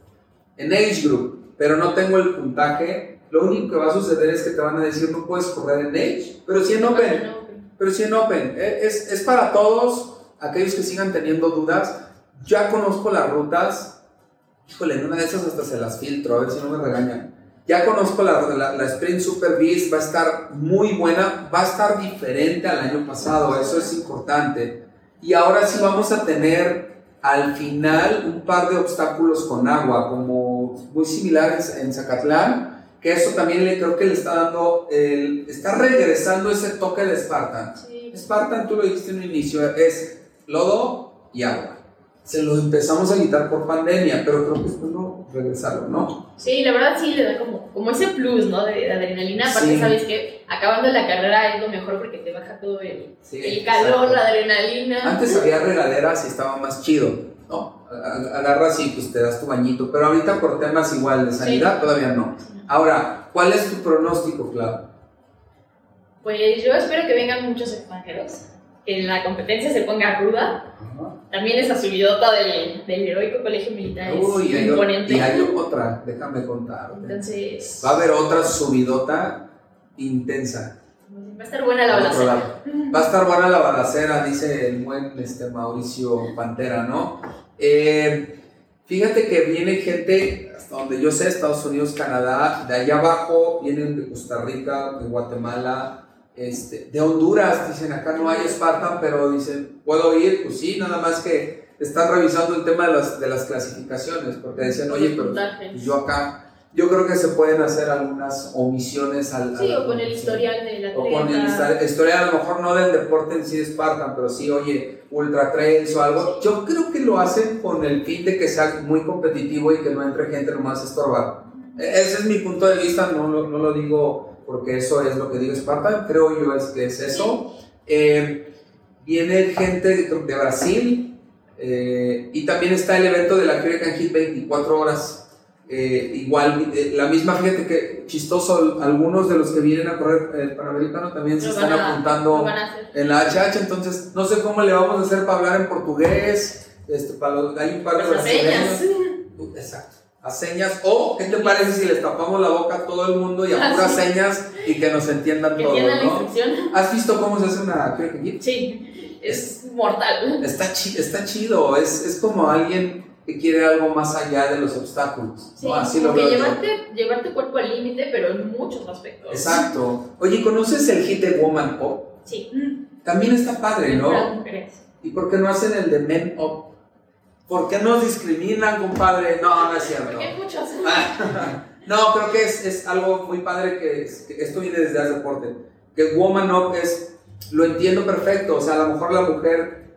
en Age Group, pero no tengo el puntaje. Lo único que va a suceder es que te van a decir no puedes correr en Age, pero sí en Open. Pero sí en Open. Eh, Es, es para todos aquellos que sigan teniendo dudas. Ya conozco las rutas. Híjole, en una de esas hasta se las filtro, a ver si no me regañan. Ya conozco la, la, la Sprint Super Beast, va a estar muy buena, va a estar diferente al año pasado, eso es importante. Y ahora sí vamos a tener al final un par de obstáculos con agua, como muy similares en Zacatlán, que eso también le creo que le está dando, el, está regresando ese toque de Spartan. Sí. Spartan, tú lo dijiste en un inicio, es lodo y agua. Se lo empezamos a quitar por pandemia, pero creo que es bueno regresarlo, ¿no? Sí, la verdad sí le da como, como ese plus, ¿no? De, de adrenalina. Aparte, Sí. sabes que acabando la carrera es lo mejor porque te baja todo el, Sí, el calor, la adrenalina. Antes había regaderas y estaba más chido, ¿no? Agarras y pues te das tu bañito, pero ahorita por temas igual de sanidad todavía no. Ahora, ¿cuál es tu pronóstico, Clau? Pues yo espero que vengan muchos extranjeros, que la competencia se ponga ruda. También esa subidota del, del heroico colegio militar es Uy, o- imponente. y hay otra, déjame contar. Entonces, Va a haber otra subidota intensa. va a estar buena la balacera. Va a estar buena la balacera, dice el buen este, Mauricio Pantera, ¿no? Eh, fíjate que viene gente, hasta donde yo sé, Estados Unidos, Canadá, de allá abajo vienen de Costa Rica, de Guatemala, este, de Honduras, dicen acá no hay Spartan, pero dicen, ¿puedo ir? Pues sí, nada más que están revisando el tema de las, de las clasificaciones, porque decían, oye, pero yo acá, yo creo que se pueden hacer algunas omisiones al... Sí, al- o con el historial del atleta. o con el historial, a lo mejor no del deporte en sí de Spartan, pero sí, oye, ultra trails o algo. Yo creo que lo hacen con el fin de que sea muy competitivo y que no entre gente nomás estorbar. E- Ese es mi punto de vista, no, no lo digo porque eso es lo que digo Spartan, creo yo es que es eso. Eh, viene gente de, de Brasil eh, y también está el evento de la Hurricane Hit 24 horas. Eh, igual, eh, la misma, fíjate que chistoso, algunos de los que vienen a correr el Panamericano también se Lo están a- apuntando en la HH, entonces no sé cómo le vamos a hacer para hablar en portugués, este, para los- hay un par de Pues brasileños. señas. Exacto, a señas, o ¿qué te parece si les tapamos la boca a todo el mundo y a Ah, puras sí. señas y que nos entiendan Que todos, ¿no? ¿Has visto cómo se hace una? Sí. es mortal. Está, chi- está chido, es, es como alguien que quiere algo más allá de los obstáculos. Sí, ¿no? Así lo veo llevarte, llevarte cuerpo al límite, pero en muchos aspectos. Exacto. Oye, ¿conoces el hit de Woman Up? Sí. También está padre, ¿no? mujeres. ¿Y por qué no hacen el de Men Up? ¿Por qué nos discriminan, compadre? No, no es cierto. Porque hay muchos. No, creo que es, es algo muy padre que, es- que esto viene desde hace deporte. Que Woman Up es, lo entiendo perfecto, o sea, a lo mejor la mujer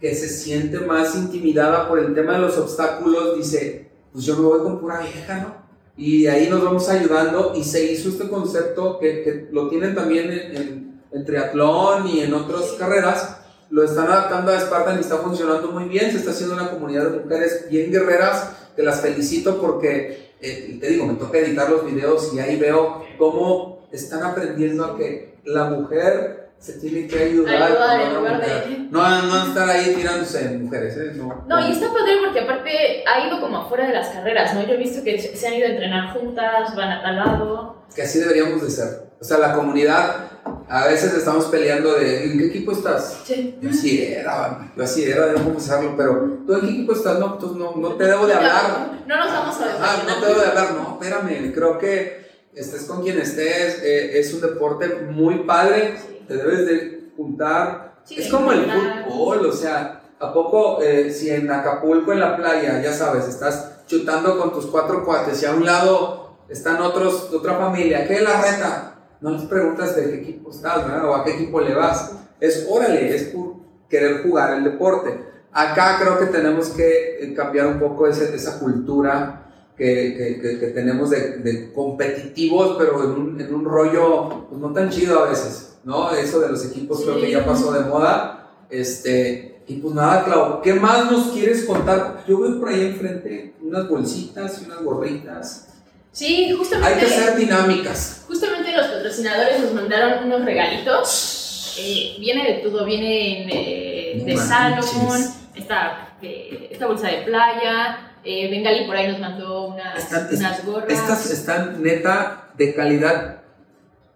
que se siente más intimidada por el tema de los obstáculos dice, pues yo me voy con pura vieja, ¿no? Y ahí nos vamos ayudando y se hizo este concepto que, que lo tienen también en, en- en triatlón y en otras carreras, lo están adaptando a Spartan y está funcionando muy bien, se está haciendo una comunidad de mujeres bien guerreras, que las felicito porque, eh, te digo, me toca editar los videos y ahí veo cómo están aprendiendo a que la mujer se tiene que ayudar. Ayudar en lugar de-. No, no estar ahí tirándose en mujeres, ¿eh? No, No, y está padre porque aparte ha ido como afuera de las carreras, ¿no? Yo he visto que se han ido a entrenar juntas, van a tal lado. Que así deberíamos de ser. O sea, la comunidad, a veces estamos peleando de, ¿en qué equipo estás? Sí. Yo así era, yo así era, debo confesarlo, pero ¿tú en qué equipo estás? No, pues no, no te debo de hablar. No nos vamos a Ah, no te debo de hablar, no, espérame, creo que estés con quien estés, eh, es un deporte muy padre, Sí. Te debes de juntar. Sí, es como el fútbol, o sea, ¿a poco eh, si en Acapulco, en la playa, ya sabes, estás chutando con tus cuatro cuates y a un lado están otros, otra familia, ¿qué es la reta? No les preguntas de qué equipo estás, ¿verdad? O a qué equipo le vas. Es órale, es por querer jugar el deporte. Acá creo que tenemos que eh, cambiar un poco ese- esa cultura que, que- que- que tenemos de, de competitivos, pero en un, en un rollo pues, no tan chido a veces, ¿no? Eso de los equipos creo que Sí. ya pasó de moda. Este, y pues nada, Clau, ¿qué más nos quieres contar? Yo veo por ahí enfrente unas bolsitas y unas gorritas. Sí, justamente. Hay que ser dinámicas. Justamente los patrocinadores nos mandaron unos regalitos. Eh, viene de todo, viene eh, de. Salomon, esta, eh, esta bolsa de playa. Eh, Bengali por ahí nos mandó unas, unas gorras. Estas están neta de calidad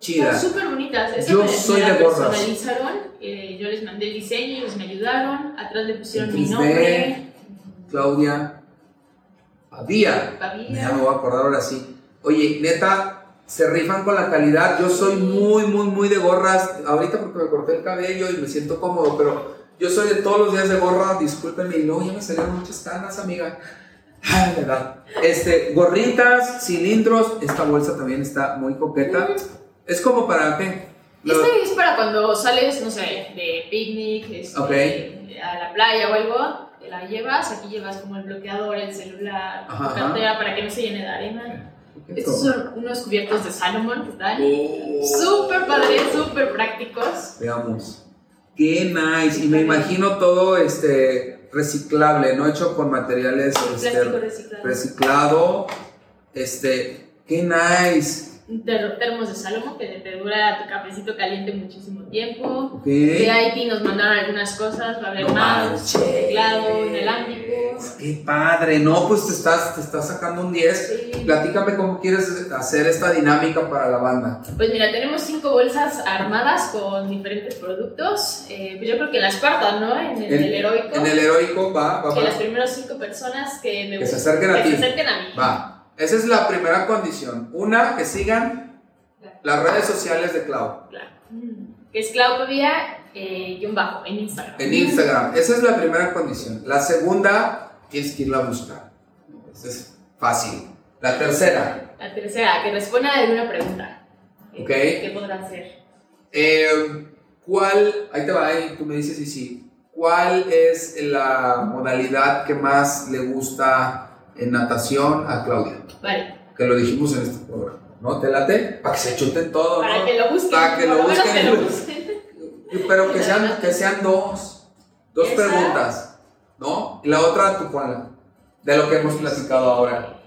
chida. Son súper bonitas. Estas Yo me- soy me de gorras. personalizaron. eh, yo les mandé el diseño, ellos me ayudaron. Atrás le pusieron mi 3D. nombre. Claudia Pavía. Pavía. Ya me voy a acordar ahora sí. Oye, neta, se rifan con la calidad. Yo soy muy, muy, muy de gorras. Ahorita porque me corté el cabello y me siento cómodo, pero yo soy de todos los días de gorra. Discúlpenme. Y luego ya me salieron muchas canas, amiga. Ay, verdad. Este, gorritas, cilindros. Esta bolsa también está muy coqueta. Es como para qué? Lo- Este es para cuando sales, no sé, de picnic, este, Ok. a la playa o algo, te la llevas, aquí llevas como el bloqueador, el celular, Ajá, tu cartera para que no se llene de arena. Estos son unos cubiertos de Salomon que están Oh. súper padres, súper prácticos. Veamos. Qué nice. Y me imagino todo este reciclable, ¿no? Hecho con materiales este, reciclado. reciclado. Este, qué nice. Ter- termos de Salomon que te dura tu cafecito caliente muchísimo tiempo. Ok. De Haití nos mandaron algunas cosas, va a haber No manches. teclado, inalámbrico. Qué padre. No, pues te estás, te estás sacando un 10. Sí. Platícame cómo quieres hacer esta dinámica para la banda. Pues mira, tenemos cinco bolsas armadas con diferentes productos. Eh, pues yo creo que la cuarta, ¿no? En el, En- el heroico. En el heroico, va, va, que va. las primeras cinco personas que me Que se acerquen a que ti. se acerquen a mí. Va. Esa es la primera condición. Una, que sigan las redes sociales de Clau. Claro. Que es Claudia eh, guion bajo en Instagram. En Instagram. Esa es la primera condición. La segunda, tienes que irla a buscar. Es fácil. La tercera, La tercera, que responda a alguna pregunta. Eh. ¿Qué podrá hacer? eh, ¿cuál, ahí te va, ahí tú me dices y sí, ¿cuál es la modalidad que más le gusta en natación a Claudia? Vale. Que lo dijimos en este programa, ¿no? ¿Te late? Para que se chuten todo, Para ¿no? que lo busquen. Para que lo busquen. que lo busquen. Pero que sean, que sean dos, dos Esa. preguntas, ¿no? Y la otra tú ponla, de lo que hemos platicado ahora.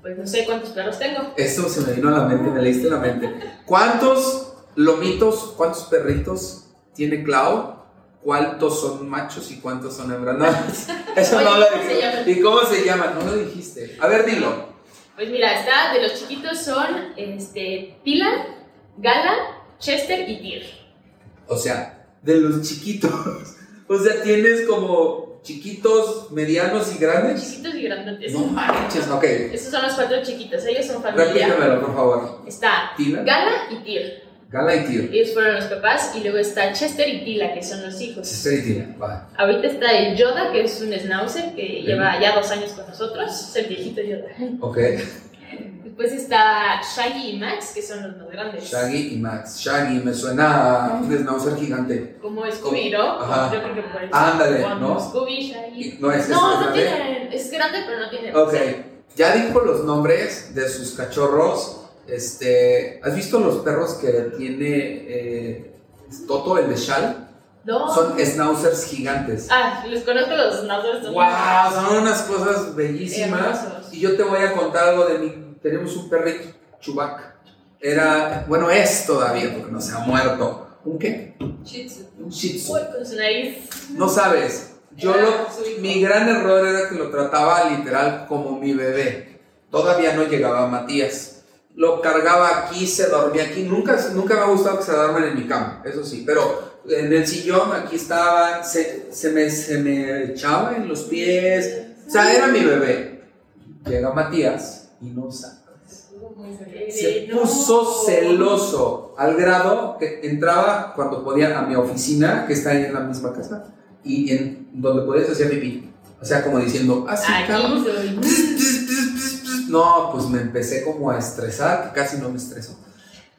Pues no sé cuántos perros tengo. Esto se me vino a la mente, me leíste la mente. ¿Cuántos lomitos, cuántos perritos tiene Clau? ¿Cuántos son machos y cuántos son hembras? No, eso Oye, no lo ¿cómo se dijiste. llaman? ¿Y cómo se llaman? No lo dijiste. A ver, dilo. Pues mira, está de los chiquitos son este, Tila, Gala, Chester y Tyr. O sea, de los chiquitos. O sea, tienes como chiquitos, medianos y grandes. Chiquitos y grandes. No manches, ok. Estos son los cuatro chiquitos, ellos son familia. Repítemelo, por favor. Está Tila. Gala y Tyr. Gala y Tyr. Ellos fueron los papás. Y luego está Chester y Tila, que son los hijos. Chester y Tyr, va. Ahorita está el Yoda, que es un schnauzer que lleva ya dos años con nosotros. Es el viejito Yoda. Ok. Después está Shaggy y Max, que son los más grandes. Shaggy y Max. Shaggy me suena a un schnauzer gigante. Como Scooby, ¿no? Ajá. Yo creo que por eso. Ándale, ¿no? Scooby, Shaggy. No es, No, es no grande. tiene. Es grande, pero no tiene. Ok, ya dijo los nombres de sus cachorros. Este, ¿Has visto los perros que tiene eh, Toto, el de Shal? No. Son schnauzers gigantes. Ah, les conozco los schnauzers. ¡Wow! Son unas cosas bellísimas. Hermosos. Y yo te voy a contar algo de mi. Tenemos un perrito, Chubac. Era, bueno, es todavía porque no se ha muerto. ¿Un qué? Shih Tzu. Un Shih Tzu. Uy, con su nariz. No sabes. Yo lo, mi gran error era que lo trataba literal como mi bebé. Todavía no llegaba Matías. Lo cargaba aquí, se dormía aquí. Nunca, nunca me ha gustado que se duerman en mi cama, eso sí. Pero en el sillón aquí estaba, se, se me, se me echaba en los pies. O sea, era mi bebé. Llega Matías y no sabes. Se puso celoso al grado que entraba cuando podía a mi oficina, que está ahí en la misma casa, y en donde podías hacer pipí. O sea, como diciendo, así, soy. No, pues me empecé como a estresar, que casi no me estreso.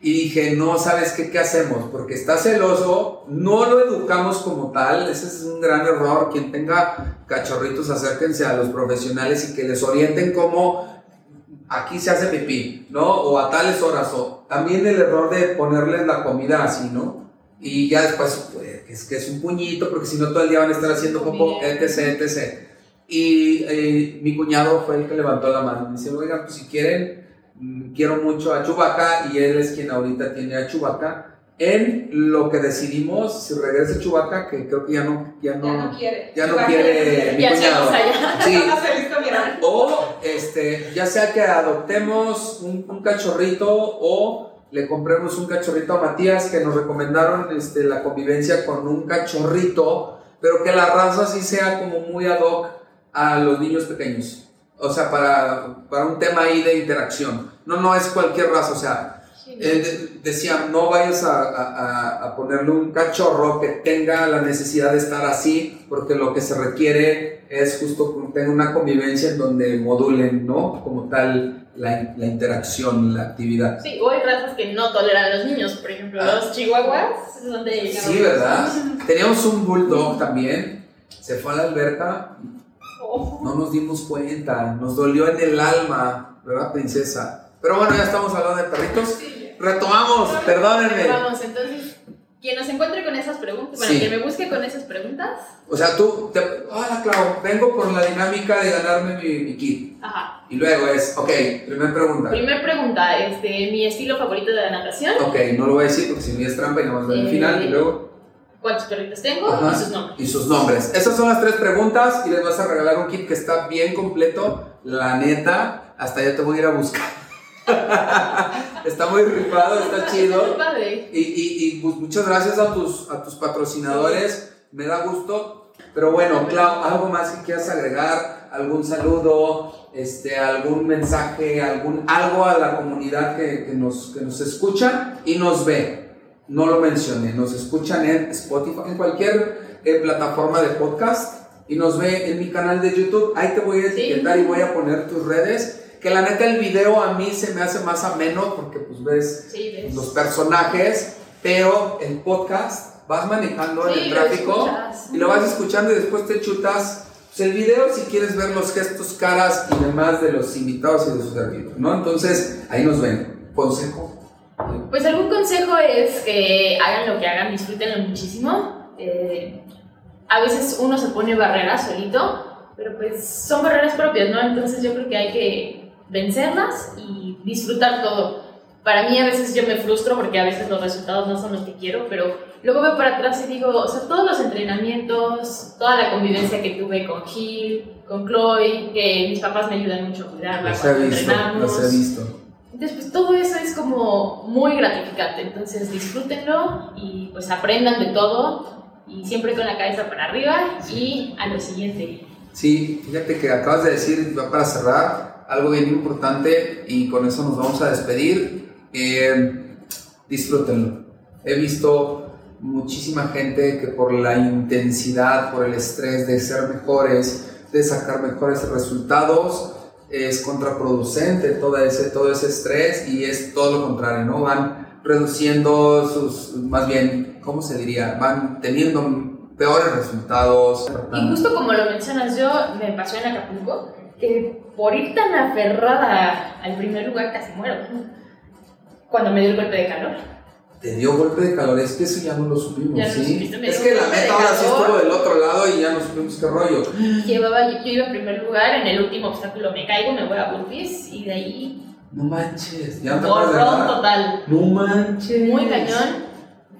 Y dije, no, ¿sabes qué? ¿Qué hacemos? Porque está celoso, no lo educamos como tal, ese es un gran error. Quien tenga cachorritos, acérquense a los profesionales y que les orienten cómo aquí se hace pipí, ¿no? O a tales horas, o también el error de ponerles la comida así, ¿no? Y ya después, pues, es que es un puñito, porque si no todo el día van a estar haciendo popó, etc, etc. Y eh, mi cuñado fue el que levantó la mano. Me dice, oigan, pues si quieren, mm, quiero mucho a Chubaca y él es quien ahorita tiene a Chubaca. En lo que decidimos, si regresa Chubaca, que creo que ya no, ya no, Ya no quiere. ya no quiere mi Ya cuñado. Sí, o este, ya sea que adoptemos un, un cachorrito o le compremos un cachorrito a Matías que nos recomendaron este, la convivencia con un cachorrito, pero que la raza sí sea como muy ad hoc a los niños pequeños. O sea, para, para un tema ahí de interacción. No, no es cualquier raza, o sea, eh, de- decían, no vayas a, a- a- ponerle un cachorro que tenga la necesidad de estar así, porque lo que se requiere es justo que tenga una convivencia en donde modulen, ¿no? Como tal, la, la interacción, la actividad. Sí, o hay razas que no toleran a los niños. Por ejemplo, Ah. los chihuahuas son de. Sí, ¿verdad? Teníamos un bulldog también, se fue a la alberca. No nos dimos cuenta, nos dolió en el alma, ¿verdad, princesa? Pero bueno, ya estamos hablando de perritos. Retomamos, perdónenme. Vamos, entonces, quien nos encuentre con esas preguntas, bueno, Sí. quien me busque con esas preguntas, O sea, tú, te, hola Clau, vengo por la dinámica de ganarme mi, mi kit. ajá. Y luego es, ok, primera pregunta. Primer pregunta, este, mi estilo favorito de la natación, Ok, no lo voy a decir porque si no es trampa y nada más ver el Eh, final y luego. Cuántos perritos tengo Ajá. y sus nombres. Y sus nombres. Esas son las tres preguntas y les vas a regalar un kit que está bien completo. La neta, hasta ya te voy a ir a buscar. está muy rifado, está chido. padre. Y, y, y, pues, muchas gracias a tus, a tus patrocinadores, me da gusto. Pero bueno, Clau, ¿algo más que quieras agregar? ¿Algún saludo? Este, ¿Algún mensaje? Algún, ¿Algo a la comunidad que, que nos, que nos escucha y nos ve? No lo mencioné, nos escuchan en Spotify, en cualquier eh, plataforma de podcast y nos ve en mi canal de YouTube. Ahí te voy a Sí. etiquetar y voy a poner tus redes. Que la neta el video a mí se me hace más ameno porque pues ves Sí, ves. los personajes, pero el podcast vas manejando en el tráfico y lo vas escuchando y después te chutas pues, el video si quieres ver los gestos, caras y demás de los invitados y de sus servidor, ¿no? Entonces, ahí nos ven. Consejo. Pues algún consejo es que hagan lo que hagan, disfrútenlo muchísimo. Eh, a veces uno se pone barreras solito, pero pues son barreras propias, ¿no? Entonces yo creo que hay que vencerlas y disfrutar todo. Para mí a veces yo me frustro porque a veces los resultados no son los que quiero, pero luego veo para atrás y digo, o sea, todos los entrenamientos, toda la convivencia que tuve con Gil, con Chloe, que mis papás me ayudan mucho a cuidarla Los he visto, los he visto. Entonces, pues todo eso es como muy gratificante. Entonces, disfrútenlo y pues aprendan de todo y siempre con la cabeza para arriba y a lo siguiente. Sí, fíjate que acabas de decir, para cerrar, algo bien importante y con eso nos vamos a despedir. Eh, disfrútenlo. He visto muchísima gente que por la intensidad, por el estrés de ser mejores, de sacar mejores resultados, es contraproducente todo ese, todo ese estrés y es todo lo contrario, ¿no? Van reduciendo sus, más bien, ¿cómo se diría? Van teniendo peores resultados. Y justo como lo mencionas, yo me pasó en Acapulco que por ir tan aferrada al primer lugar casi muero cuando me dio el golpe de calor te dio golpe de calor, es que eso ya no lo supimos, Ya ¿sí? es que la meta ahora sí estuvo del otro lado y ya no supimos qué rollo. Llevaba, yo, yo iba en primer lugar, en el último obstáculo me caigo, me voy a burpees y de ahí No manches, ya no te borrón total. No manches. Muy cañón.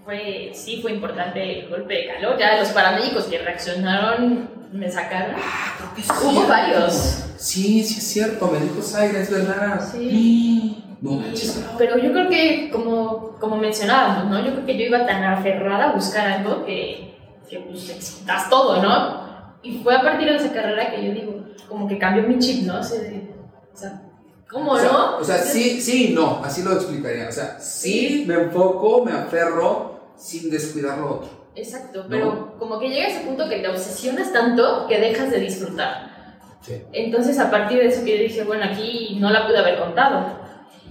Fue, sí fue importante el golpe de calor. Ya los paramédicos que reaccionaron me sacaron. Ah, creo que sí. Hubo varios. Sí, sí es cierto, me dijo Zaira, es verdad. Sí. No manches. Pero yo creo que, como, como mencionábamos, ¿no? Yo creo que yo iba tan aferrada a buscar algo que, que pues excitas todo, ¿no? Y fue a partir de esa carrera que yo digo, como que cambió mi chip, ¿no? O sea, ¿cómo O sea, no? o sea, sí, sí y no, así lo explicaría. O sea, sí me enfoco, me aferro sin descuidar lo otro. Exacto, pero como que llega ese punto que te obsesionas tanto que dejas de disfrutar. Sí. Entonces, a partir de eso que yo dije, bueno, aquí no la pude haber contado.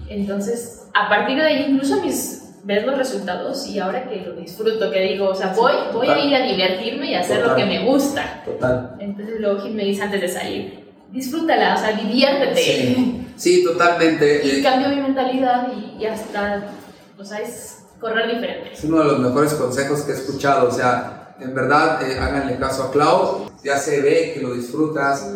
Entonces, a partir de ahí, incluso mis, ves los resultados y ahora que lo disfruto, que digo, o sea, voy, voy a total. ir a divertirme y a hacer lo Total. que me gusta. Total. Entonces, luego Gil me dice antes de salir, disfrútala, o sea, diviértete. Sí, sí, totalmente. Y Eh, cambio mi mentalidad y, y hasta, o sea, es correr diferente. Es uno de los mejores consejos que he escuchado. O sea, en verdad, eh, háganle caso a Clau. Ya se ve que lo disfrutas.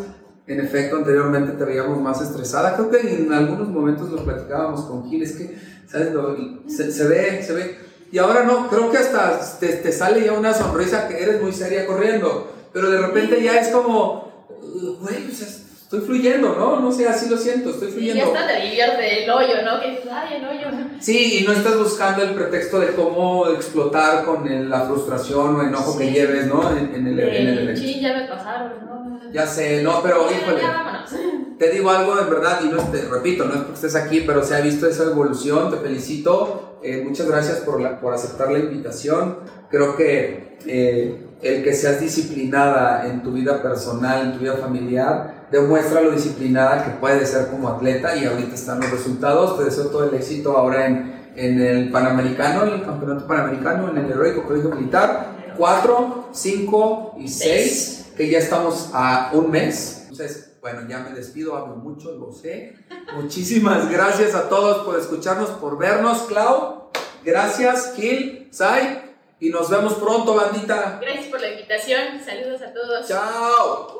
En efecto, anteriormente te veíamos más estresada. Creo que en algunos momentos lo platicábamos con Gil. Es que, ¿sabes? Lo- se, se ve, se ve. Y ahora no, creo que hasta te, te sale ya una sonrisa que eres muy seria corriendo. Pero de repente ya es como, güey, o sea, estoy fluyendo, ¿no? No sé, así lo siento, estoy Y fluyendo. ya está, te divierte el hoyo, ¿no? Que ay, el hoyo. Sí, y no estás buscando el pretexto de cómo explotar con el- la frustración o enojo que Sí. lleves, ¿no? En, en el, en el evento. Sí, ya me pasaron, ¿no? Ya sé, no, pero híjole, te digo algo en verdad, y no te repito, no es porque estés aquí, pero se ha visto esa evolución, te felicito, eh, muchas gracias por, la, por aceptar la invitación. Creo que eh, el que seas disciplinada en tu vida personal, en tu vida familiar, demuestra lo disciplinada que puedes ser como atleta y ahorita están los resultados. Te deseo todo el éxito ahora en, en el Panamericano, en el Campeonato Panamericano, en el Heroico Colegio Militar. 4, 5 y 6, que ya estamos a un mes. Entonces, bueno, ya me despido, hablo mucho, lo sé. Muchísimas gracias a todos por escucharnos, por vernos, Clau. Gracias, Gil, Sai, y nos vemos pronto, bandita. Gracias por la invitación. Saludos a todos. Chao.